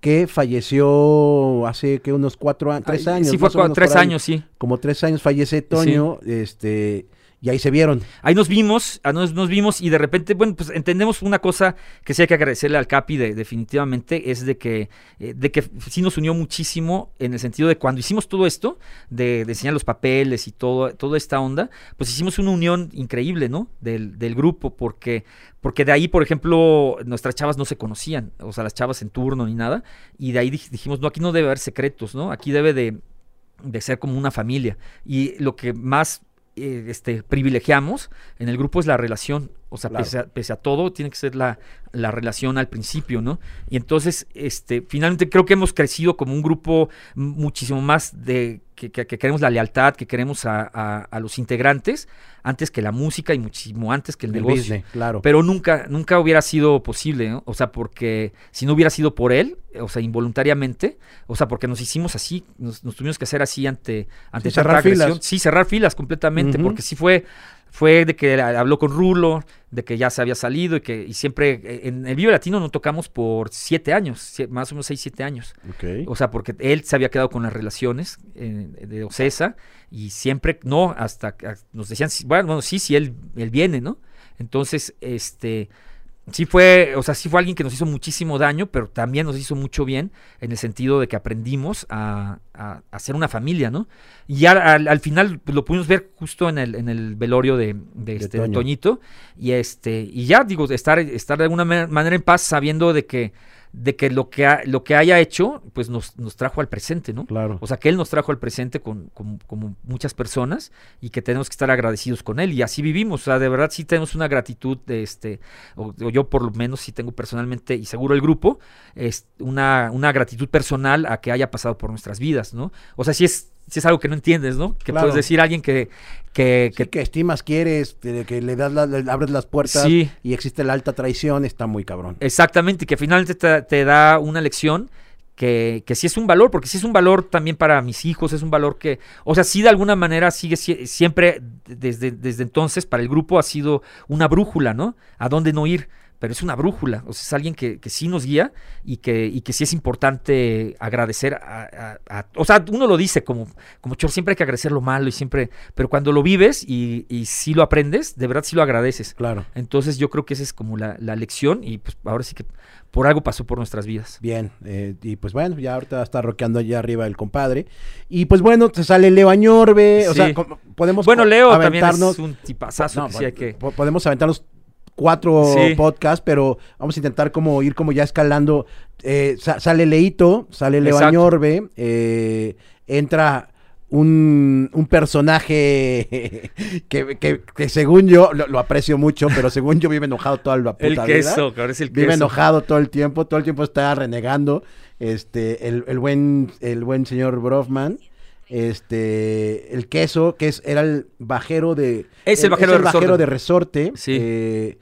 A: que falleció hace que unos cuatro años, tres años.
B: Sí, fue tres años, sí.
A: Como tres años fallece Toño, este, y ahí se vieron.
B: Ahí nos vimos, ah, nos, nos vimos y de repente, bueno, pues entendemos una cosa que sí hay que agradecerle al Capi de- definitivamente, es de que, eh, de que sí nos unió muchísimo en el sentido de cuando hicimos todo esto, de, de enseñar los papeles y todo, toda esta onda, pues hicimos una unión increíble, ¿no? Del, del grupo, porque, porque de ahí, por ejemplo, nuestras chavas no se conocían, o sea, las chavas en turno ni nada, y de ahí dij- dijimos, no, aquí no debe haber secretos, ¿no? Aquí debe de, de ser como una familia. Y lo que más eh, este, privilegiamos en el grupo es la relación. O sea,
A: Claro.
B: pese, a, pese a todo, tiene que ser la, la relación al principio, ¿no? Y entonces, este, finalmente creo que hemos crecido como un grupo muchísimo más de que, que- que queremos la lealtad, que queremos a, a- a los integrantes, antes que la música y muchísimo antes que el,
A: El
B: negocio.
A: business, claro.
B: Pero nunca, nunca hubiera sido posible, ¿no? O sea, porque si no hubiera sido por él, o sea, involuntariamente, o sea, porque nos hicimos así, nos, nos tuvimos que hacer así ante, ante
A: Sí,
B: tanta
A: cerrar
B: agresión.
A: filas.
B: Sí, cerrar filas completamente, porque sí fue, fue de que habló con Rulo, de que ya se había salido y que y siempre eh, en el Vive Latino no tocamos por siete años, más o menos seis, siete años.
A: Ok.
B: O sea, porque él se había quedado con las relaciones eh, de Ocesa y siempre no, hasta nos decían, bueno, bueno, sí, sí, él, él viene, ¿no? Entonces, este, sí fue, o sea, sí fue alguien que nos hizo muchísimo daño, pero también nos hizo mucho bien en el sentido de que aprendimos a, a, a ser una familia, ¿no? Y al, al final pues, lo pudimos ver justo en el, en el velorio de, de, este, de. Toñito y este, y ya digo, estar, estar de alguna ma- manera en paz sabiendo de que de que lo que, ha- lo que haya hecho, pues nos, nos trajo al presente, ¿no?
A: Claro.
B: O sea, que él nos trajo al presente con, con- como muchas personas y que tenemos que estar agradecidos con él. Y así vivimos. O sea, de verdad sí tenemos una gratitud, de este, o, o yo por lo menos sí tengo personalmente, y seguro el grupo, es una, una gratitud personal a que haya pasado por nuestras vidas, ¿no? O sea, sí es, sí es algo que no entiendes, ¿no? Que
A: Claro.
B: puedes decir a alguien que... que,
A: Sí,
B: que-
A: que estimas, quieres, que, que le das la- le abres las puertas
B: Sí.
A: y existe la alta traición, está muy cabrón.
B: Exactamente, y que finalmente te, te da una lección que, que sí es un valor, porque sí es un valor también para mis hijos, es un valor que, o sea, sí de alguna manera sigue sie- siempre, desde, desde entonces, para el grupo ha sido una brújula, ¿no? A dónde no ir, pero es una brújula, o sea, es alguien que, que sí nos guía y que, y que sí es importante agradecer a, a- a- o sea, uno lo dice como, como chor, siempre hay que agradecer lo malo y siempre, pero cuando lo vives y, y sí lo aprendes, de verdad sí lo agradeces.
A: Claro.
B: Entonces yo creo que esa es como la, la lección y pues ahora sí que por algo pasó por nuestras vidas.
A: Bien, eh, y pues bueno, ya ahorita está rockeando allá arriba el compadre. Y pues bueno, se sale Leo Añorbe, o
B: Sí.
A: sea, como- podemos
B: Bueno, Leo también es un tipazazo
A: No,
B: que sí hay que...
A: po- podemos aventarnos cuatro
B: Sí.
A: podcasts, pero vamos a intentar como ir como ya escalando. Eh, sa- sale Leito, sale Leo
B: Exacto.
A: Añorbe, eh, entra un, un personaje que, que- que según yo, lo, lo aprecio mucho, pero según yo vive enojado toda la puta
B: El
A: vida.
B: queso, cabrón, es el
A: Vive
B: queso.
A: enojado todo el tiempo, todo el tiempo está renegando. Este, el, el buen, el buen señor Brofman. Este, el queso, que es, era el bajero de.
B: Es el bajero de
A: bajero
B: Resorte.
A: de resorte.
B: Sí.
A: eh,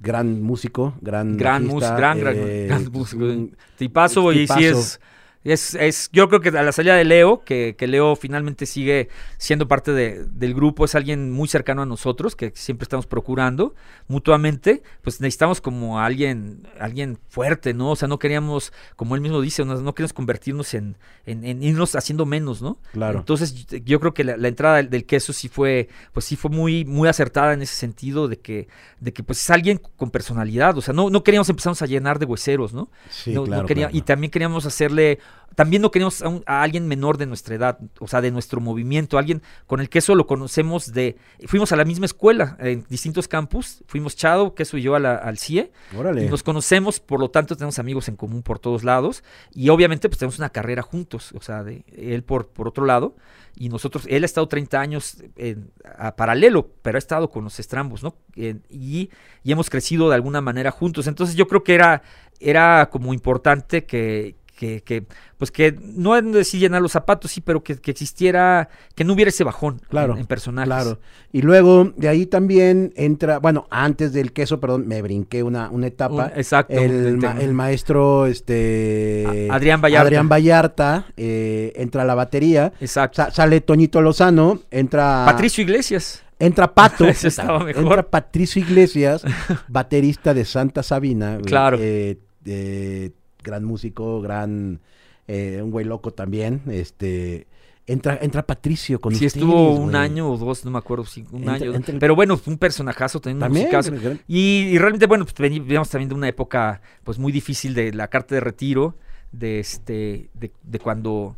A: gran músico, gran.
B: Gran músico, gran, gran,
A: eh,
B: gran músico.
A: un-
B: Tipazo, y
A: tipazo.
B: es, es, es- yo creo que a la salida de Leo, que, que Leo finalmente sigue siendo parte de- del grupo, es alguien muy cercano a nosotros, que siempre estamos procurando mutuamente, pues necesitamos como a alguien, alguien fuerte, ¿no? O sea, no queríamos, como él mismo dice, no, no queríamos convertirnos en, en, en irnos haciendo menos, ¿no?
A: Claro.
B: Entonces yo- creo que la, la entrada del, del queso sí fue, pues sí fue muy, muy acertada en ese sentido de que, de que pues es alguien con personalidad, o sea, no, no queríamos empezarnos a llenar de hueseros, ¿no?
A: Sí,
B: no, no
A: claro,
B: quería-
A: claro.
B: Y también queríamos hacerle, también no queríamos a, un- a alguien menor de nuestra edad, o sea, de nuestro movimiento, alguien con el que eso lo conocemos de, fuimos a la misma escuela, en distintos campus, fuimos Chado, Queso y yo a la- al CIE,
A: Órale.
B: y nos conocemos, por lo tanto tenemos amigos en común por todos lados y obviamente pues tenemos una carrera juntos, o sea, de él por, por otro lado y nosotros, él ha estado 30 años en, a paralelo, pero ha estado con los estrambos, ¿no? En- y, y hemos crecido de alguna manera juntos, entonces yo creo que era, era como importante que, que, que, pues que no en decir llenar los zapatos, sí, pero que, que existiera, que no hubiera ese bajón
A: Claro,
B: en, en personajes.
A: Claro. Y luego de ahí también entra, bueno, antes del queso, perdón, me brinqué una, una etapa.
B: Un- exacto,
A: El, ma- maestro, este...
B: A- Adrián Vallarta.
A: Adrián Vallarta, eh, entra a la batería.
B: Exacto.
A: Sa- sale Toñito Lozano, entra...
B: Patricio Iglesias.
A: Entra Pato,
B: Ese estaba mejor.
A: entra Patricio Iglesias, baterista de Santa Sabina.
B: Claro.
A: eh, eh, gran músico, gran, eh, un güey loco también. Este, entra, entra Patricio con
B: Sí,
A: ustedes,
B: estuvo un año o dos, no me acuerdo, sí, un
A: Entra-
B: año.
A: entra el-
B: Pero bueno, fue un personajazo, también un
A: También,
B: Y, y realmente, bueno, pues veníamos también de una época pues muy difícil de la carta de retiro, de este, de, de cuando,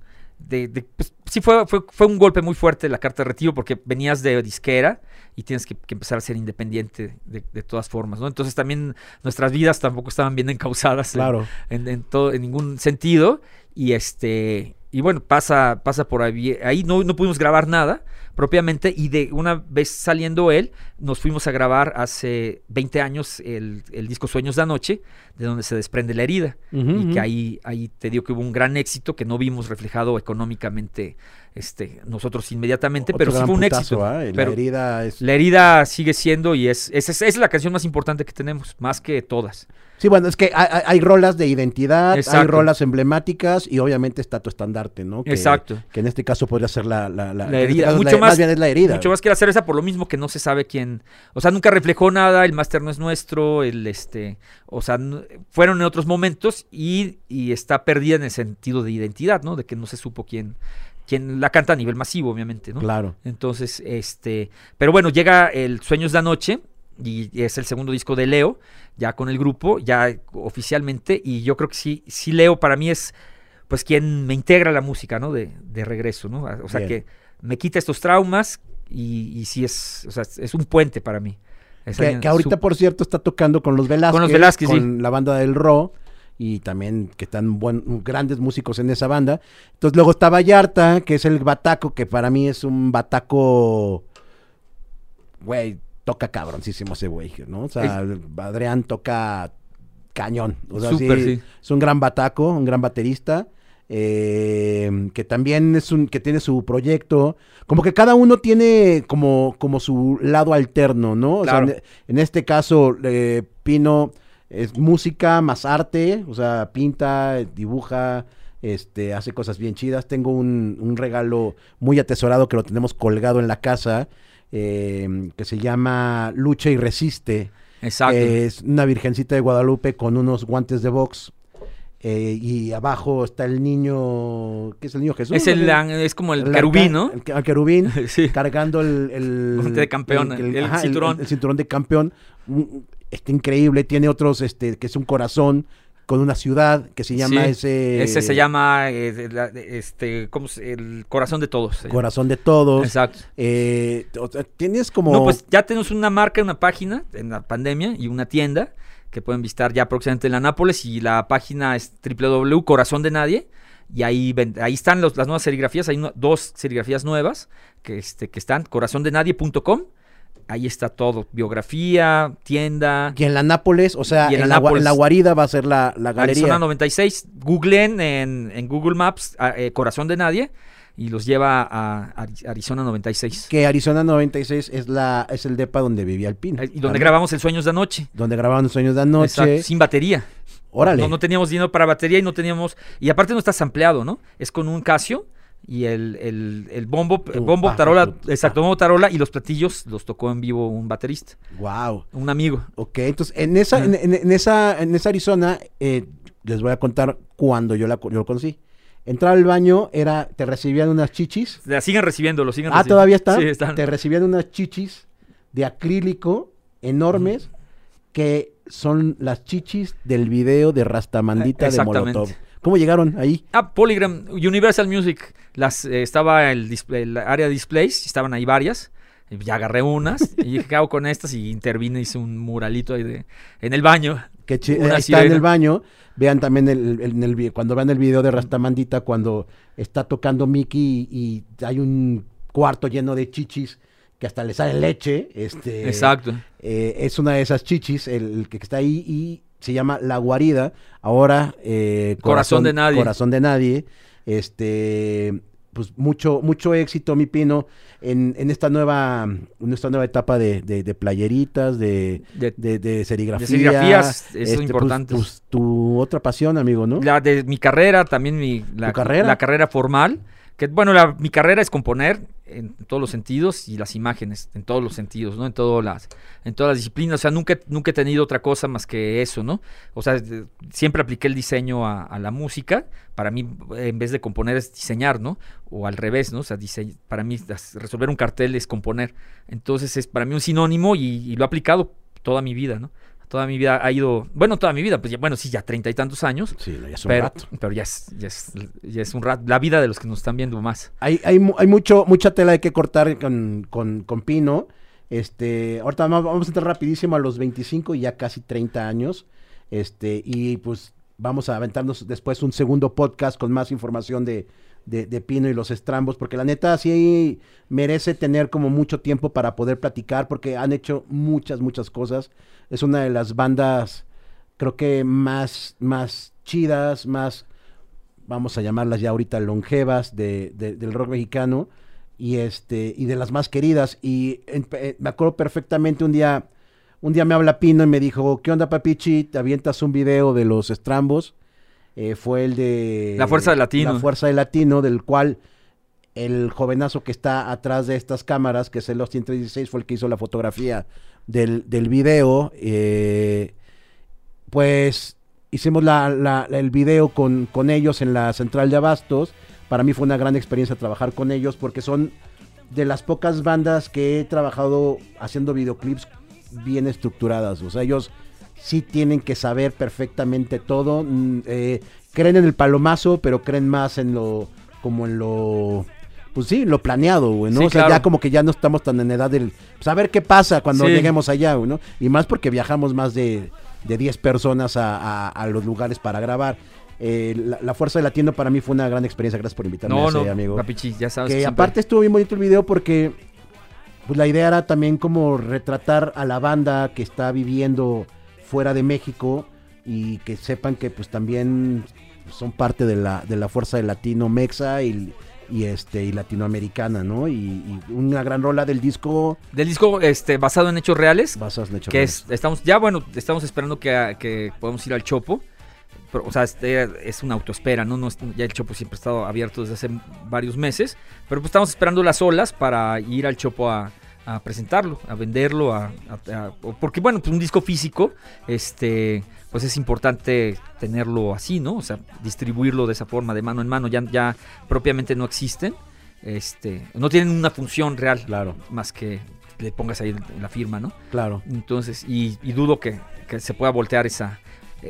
B: de, de, pues, sí fue, fue, fue un golpe muy fuerte la carta de retiro porque venías de disquera y tienes que, que empezar a ser independiente de, de todas formas, ¿no? Entonces también nuestras vidas tampoco estaban bien encausadas en-
A: Claro.
B: en, en todo, en ningún sentido. Y este, y bueno, pasa, pasa por ahí. Ahí no, no pudimos grabar nada propiamente. Y de una vez saliendo él, nos fuimos a grabar hace 20 años el, el disco Sueños de Anoche, de donde se desprende la herida. Y que ahí, ahí te digo que hubo un gran éxito que no vimos reflejado económicamente este, nosotros inmediatamente, pero sí fue un
A: putazo,
B: éxito.
A: ¿ah? La herida es...
B: la herida sigue siendo y es, es, es, es la canción más importante que tenemos, más que todas.
A: Sí, bueno, es que hay, rolas de identidad, hay rolas emblemáticas y obviamente está tu estandarte, ¿no? Que-
B: Exacto.
A: Que en este caso podría ser la, la, la-
B: La
A: en este
B: herida, mucho
A: la-
B: más-
A: bien es la herida.
B: Mucho más que la cerveza por lo mismo que no se sabe quién, o sea, nunca reflejó nada, el máster no es nuestro, el este, o sea, fueron en otros momentos y, y está perdida en el sentido de identidad, ¿no? De que no se supo quién, quién la canta a nivel masivo, obviamente, ¿no?
A: Claro.
B: Entonces, este, pero bueno, llega el Sueños de Anoche y es el segundo disco de Leo, ya con el grupo, ya oficialmente, y yo creo que sí, sí Leo para mí es, pues, quien me integra la música, ¿no? De, de regreso, ¿no? O sea,
A: Bien.
B: que me quita estos traumas y, y sí es, o sea, es un puente para mí.
A: Que, ahorita, por cierto, está tocando con los Velázquez.
B: Con los Velázquez, sí.
A: con la banda del Ro. Y también que están buen- grandes músicos en esa banda. Entonces luego está Vallarta, que es el bataco, que para mí es un bataco... Güey, toca cabroncísimo ese güey, ¿no? O sea, Adrián toca cañón. O sea,
B: Súper,
A: sí,
B: sí.
A: es un gran bataco, un gran baterista. Eh, que también es un que tiene su proyecto. Como que cada uno tiene como como su lado alterno no o sea, en, en este caso eh, Pino es música más arte o sea pinta dibuja este hace cosas bien chidas. Tengo un, un regalo muy atesorado que lo tenemos colgado en la casa eh, que se llama lucha y resiste.
B: Exacto.
A: es una virgencita de Guadalupe con unos guantes de box. Eh, y abajo está el niño. ¿Qué es el niño Jesús?
B: es, el, es como el,
A: arca-
B: querubín, ¿no?
A: El, el querubín.
B: sí.
A: cargando el, el
B: de campeón, el cinturón.
A: el cinturón de campeón. Mm, Está increíble. Tiene otros, este, que es un corazón con una ciudad que se llama
B: Sí,
A: ese.
B: Ese se llama eh, la- este, ¿cómo se- el corazón de todos.
A: Corazón de todos.
B: Exacto.
A: Eh, tienes como.
B: No, pues ya tenemos una marca, una página en la pandemia y una tienda que pueden visitar ya próximamente en la Nápoles y la página es www.corazón de nadie y ahí ahí están los- las nuevas serigrafías, hay no- dos serigrafías nuevas que este que están corazondenadie.com. Ahí está todo, biografía, tienda,
A: Y en la Nápoles, o sea,
B: en
A: en,
B: la Nápoles.
A: en la guarida va a ser la, la galería.
B: Arizona 96. Googleen en, en Google Maps a- eh, Corazón de Nadie y los lleva a, Ari- Arizona 96.
A: Que Arizona 96 es la es el depa donde vivía el Pino.
B: Eh, Y donde grabamos el Sueños de Anoche.
A: Donde grababan los sueños de.
B: Exacto, sin batería.
A: Órale.
B: No, no teníamos dinero para batería y no teníamos. Y aparte no está sampleado, ¿no? Es con un Casio y el, el, el bombo, el bombo, tarola, exacto, bombo, tarola y los platillos los tocó en vivo un baterista,
A: Wow.
B: un amigo.
A: Ok, entonces en esa, en, en- en esa, en esa Arizona, eh, les voy a contar cuando yo la yo lo conocí. Entraba al baño, era, te recibían unas chichis.
B: La siguen recibiendo, lo siguen
A: Ah,
B: recibiendo.
A: todavía está.
B: Sí, están.
A: Te recibían unas chichis de acrílico enormes que son las chichis del video de Rastamandita
B: Eh,
A: de. Molotov. ¿Cómo llegaron ahí?
B: Ah, Polygram, Universal Music. Las, eh, estaba el, display, el área de displays, estaban ahí varias. Y Ya agarré unas y dije, ¿qué hago con estas? Y intervine, hice un muralito ahí de, en el baño.
A: Que está en el baño. Vean también el, el- en el vi- cuando vean el video de Rastamandita, cuando está tocando Mickey y, y hay un cuarto lleno de chichis que hasta le sale leche. Este,
B: Exacto.
A: eh, es una de esas chichis, el, el que está ahí y se llama La Guarida. Ahora, eh,
B: Corazón de Nadie.
A: Corazón de Nadie. Este, pues mucho, mucho éxito, mi pino, en, en esta nueva, en esta nueva etapa de, de- de playeritas, de,
B: De-
A: de, de serigrafía.
B: De serigrafías, eso es
A: Este, pues,
B: importante.
A: pues, tu otra pasión, amigo, ¿no?
B: La de mi carrera, también mi, la,
A: ¿Tu carrera?
B: la carrera formal. Que bueno, la- mi carrera es componer. En todos los sentidos y las imágenes en todos los sentidos, ¿no? En todas las, en todas las disciplinas. O sea, nunca, nunca he tenido otra cosa más que eso, ¿no? O sea, siempre apliqué el diseño a, la música. Para mí, en vez de componer, es diseñar, ¿no? O al revés, ¿no? O sea, para mí, resolver un cartel es componer. Entonces, es para mí un sinónimo y, y lo he aplicado toda mi vida, ¿no? Toda mi vida ha ido, bueno, toda mi vida, pues ya, bueno, sí, ya treinta y tantos años.
A: Sí, ya es un
B: Pero,
A: rato.
B: pero ya es, ya es, ya es un rato, la vida de los que nos están viendo más.
A: Hay, hay, hay mucho, mucha tela que cortar con, con, con Pino. Este, ahorita vamos vamos a entrar rapidísimo a los 25 y ya casi 30 años. Este, y pues vamos a aventarnos después un segundo podcast con más información de, de, de Pino y los estrambos, porque la neta sí merece tener como mucho tiempo para poder platicar, porque han hecho muchas, muchas cosas. Es una de las bandas, creo que más, más chidas, más vamos a llamarlas ya ahorita longevas de, de- del rock mexicano y este y de las más queridas. Y eh, me acuerdo perfectamente un día un día me habla Pino y me dijo qué onda papichi te avientas un video de los estrambos Eh, fue el de
B: La Fuerza del Latino.
A: la fuerza del latino del cual el jovenazo que está atrás de estas cámaras que es el Austin 316 fue el que hizo la fotografía del, del video eh, pues hicimos la, la- el video con, con ellos en la central de Abastos. Para mí fue una gran experiencia trabajar con ellos porque son de las pocas bandas que he trabajado haciendo videoclips bien estructuradas. O sea, ellos sí tienen que saber perfectamente todo. Mm, eh, creen en el palomazo, pero creen más en lo, como en lo, pues sí, lo planeado, güey, ¿no?
B: Sí,
A: o sea,
B: claro.
A: ya como que ya no estamos tan en edad del, pues a ver qué pasa cuando
B: Sí.
A: lleguemos allá, güey, ¿no? Y más porque viajamos más de, de 10 personas a, a- a los lugares para grabar. Eh, la, la Fuerza del Latino para mí fue una gran experiencia. Gracias por invitarme,
B: No,
A: a ese,
B: no,
A: amigo.
B: Capichi, ya sabes.
A: Que aparte estuvo bien bonito el video porque pues la idea era también como retratar a la banda que está viviendo fuera de México y que sepan que pues también son parte de la, de la fuerza del latino mexa y, y este y latinoamericana, ¿no? Y, y una gran rola del disco
B: Del disco este, basado en hechos reales,
A: Basas en Hechos
B: que
A: Reales.
B: es, estamos, ya bueno, estamos esperando que, que podamos ir al Chopo. Pero, o sea, este es una autoespera, ¿no? no es- ya el Chopo siempre ha estado abierto desde hace varios meses. Pero pues estamos esperando las olas para ir al Chopo a, a presentarlo, a venderlo, a, a- a- o- porque bueno, pues un disco físico, este, pues es importante tenerlo así, ¿no? O sea, distribuirlo de esa forma, de mano en mano, ya, ya propiamente no existen, este, no tienen una función real,
A: Claro,
B: más que le pongas ahí la firma, ¿no?
A: claro.
B: Entonces, y, y dudo que, que se pueda voltear esa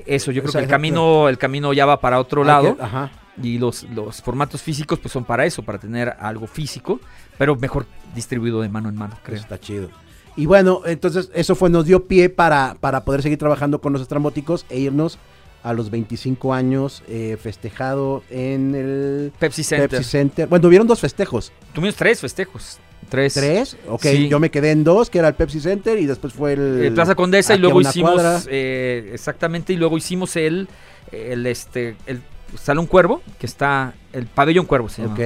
B: eso. Yo creo
A: Esa-
B: que el camino, el camino ya va para otro lado.
A: que- ajá.
B: Y los, los formatos físicos pues son para eso, para tener algo físico, pero mejor distribuido de mano en mano, creo.
A: Eso está chido. Y bueno, entonces eso fue, nos dio pie para, para poder seguir trabajando con los estrambóticos e irnos a los 25 años eh, festejado en el
B: Pepsi Center.
A: Pepsi Center. Bueno, tuvieron dos festejos.
B: Tuvimos tres festejos. Tres.
A: ¿Tres? Ok,
B: Sí.
A: yo me quedé en dos, que era el Pepsi Center y después fue el...
B: Eh, Plaza Condesa y luego hicimos eh, exactamente y luego hicimos el el este el Salón Cuervo que está el Pabellón Cuervo se llama.
A: Ok.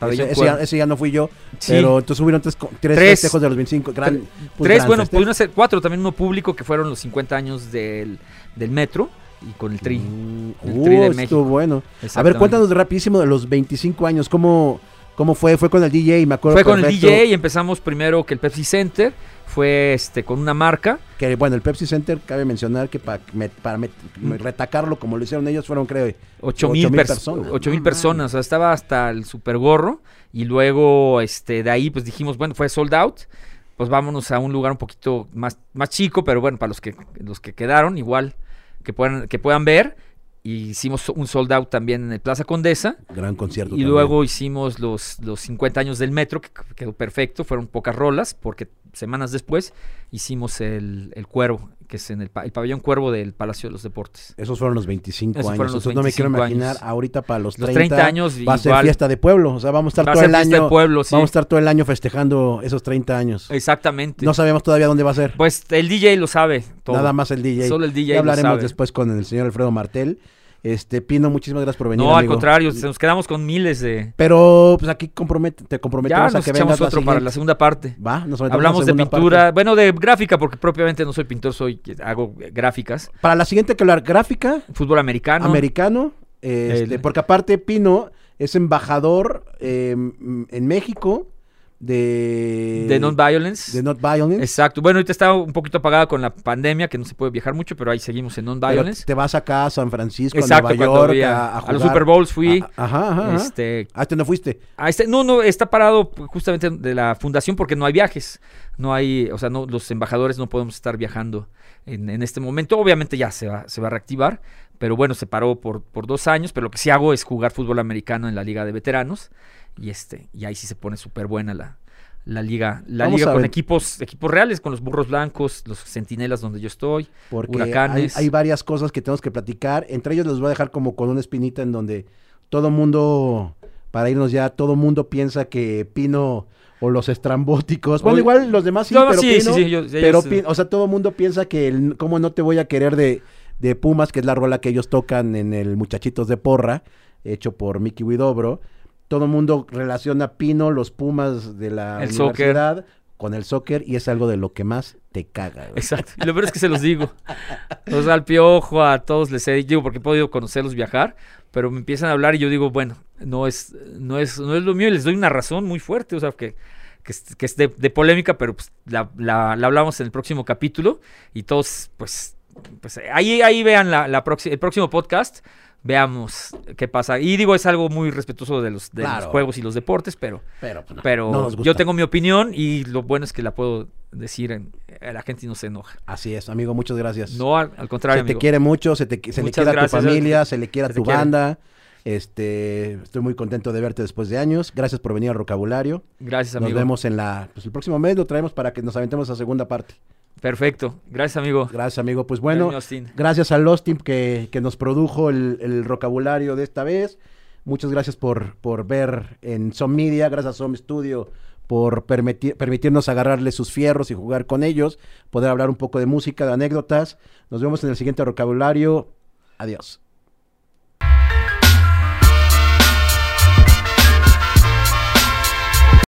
A: Ese, ya,
B: Cuervo.
A: ese ya no fui yo,
B: Sí.
A: pero entonces hubieron tres, tres,
B: Tres.
A: festejos de los 25. Gran,
B: Tre-
A: pues,
B: Tres,
A: gran
B: bueno, pudieron ser cuatro, también uno público que fueron los 50 años del, del metro y con el tri.
A: Mm,
B: el
A: uh,
B: Tri de
A: estuvo
B: México.
A: bueno. A ver, cuéntanos rapidísimo de los 25 años, ¿cómo, cómo fue? Fue con el DJ, me acuerdo
B: Fue con el DJ y empezamos primero que el Pepsi Center fue este con una marca.
A: Que bueno, el Pepsi Center, cabe mencionar que pa- me- para met- retacarlo como lo hicieron ellos, fueron creo
B: 8 mil
A: mil
B: pers-
A: personas.
B: ocho mil
A: No
B: personas, o sea, estaba hasta el super gorro y luego este de ahí pues dijimos, bueno, fue sold out, pues vámonos a un lugar un poquito más, más chico, pero bueno, para los que los que quedaron igual que puedan que puedan ver y hicimos un sold out también en el Plaza Condesa
A: Gran concierto.
B: y
A: también.
B: luego hicimos los los 50 años del metro que quedó perfecto, fueron pocas rolas porque semanas después hicimos el, el Cuervo, que es en el, el pabellón Cuervo del Palacio de los Deportes.
A: Esos fueron los 25
B: Esos
A: años.
B: fueron los
A: Entonces no me quiero
B: 25
A: imaginar
B: años.
A: ahorita para los 30,
B: Los 30 años
A: va a ser fiesta de pueblo. O sea, vamos a estar todo el año.
B: de pueblo, sí.
A: Vamos a estar todo el año festejando esos 30 años.
B: Exactamente.
A: No sabemos todavía dónde va a ser.
B: Pues el DJ lo sabe todo.
A: Nada más el DJ.
B: Solo el DJ
A: Ya
B: lo
A: hablaremos
B: sabe.
A: después con el señor Alfredo Martel. Este, Pino, muchísimas gracias por venir.
B: No, al contrario, nos quedamos con miles de...
A: Pero pues aquí compromete, te
B: Ya
A: comprometemos a
B: nos
A: que
B: echamos
A: vengas la
B: otro para la segunda parte.
A: Va, nos
B: Hablamos
A: la
B: de pintura,
A: parte.
B: bueno, de gráfica, porque propiamente no soy pintor, soy hago gráficas.
A: Para la siguiente que hablar gráfica,
B: Fútbol americano.
A: americano, este,
B: El-
A: porque aparte Pino es embajador eh, en México de...
B: de Non-Violence.
A: De Not Violence.
B: Exacto. Bueno, ahorita está un poquito apagada con la pandemia, que no se puede viajar mucho, pero ahí seguimos en
A: Pero
B: Non-Violence.
A: te vas acá a San Francisco,
B: Exacto,
A: a Nueva
B: cuando
A: York,
B: vi
A: a,
B: a,
A: a
B: a los. Super Bowls fui.
A: A- Ajá, ajá. ajá.
B: Este,
A: Ah, este no fuiste.
B: a este, no, no, está parado justamente de la fundación porque no hay viajes. No hay, o sea, no, los embajadores no podemos estar viajando en, en este momento. Obviamente ya se va, se va a reactivar, pero bueno, se paró por, por dos años. Pero lo que sí hago es jugar fútbol americano en la liga de veteranos. Y este, y ahí sí se pone súper buena la, la liga, la
A: Vamos
B: liga con
A: ver.
B: equipos, equipos reales, con los burros blancos, los centinelas donde yo estoy.
A: Porque hay,
B: Huracanes.
A: hay varias cosas que tenemos que platicar. Entre ellos les voy a dejar como con una espinita en donde todo mundo, para irnos ya, todo mundo piensa que Pino o los estrambóticos, bueno, igual los demás sí,
B: No,
A: pero
B: sí,
A: Pino,
B: sí, sí, yo-
A: pero o sea, todo mundo piensa que el cómo no te voy a querer de, de Pumas, que es la rola que ellos tocan en el Muchachitos de Porra, hecho por Mickey Widobro. Todo mundo relaciona Pino, los Pumas de la
B: El soccer.
A: universidad con el soccer y es algo de lo que más te caga. güey.
B: Exacto. Y lo peor es que se los digo. O sea, al piojo, a todos les he digo porque he podido conocerlos viajar, pero me empiezan a hablar y yo digo, bueno, no es, no es, no es lo mío y les doy una razón muy fuerte, o sea, que, que es, que es de, de polémica, pero pues la, la- la hablamos en el próximo capítulo y todos, pues, pues ahí, ahí vean la, la el próximo podcast. Veamos qué pasa. Y digo, es algo muy respetuoso de los, de los
A: Claro.
B: juegos y los deportes, pero,
A: Pero, pues, no,
B: pero
A: no nos gusta.
B: yo tengo mi opinión y lo bueno es que la puedo decir en, a la gente y no se enoja.
A: Así es, amigo, muchas gracias.
B: No, al, al contrario,
A: se te
B: amigo.
A: quiere mucho, se, te, se le quiere a tu familia,
B: se-
A: le quiere a tu banda. Este, estoy muy contento de verte después de años. Gracias por venir al vocabulario.
B: Gracias,
A: Nos
B: amigo.
A: vemos en la, pues el próximo mes lo traemos para que nos aventemos a segunda parte.
B: Perfecto. Gracias, amigo.
A: Gracias, amigo. Pues bueno, gracias a Lost Team que, que nos produjo el, el vocabulario de esta vez. Muchas gracias por, por ver en Som Media, gracias a Som Studio por permitir, permitirnos agarrarle sus fierros y jugar con ellos, poder hablar un poco de música, de anécdotas. Nos vemos en el siguiente vocabulario. Adiós.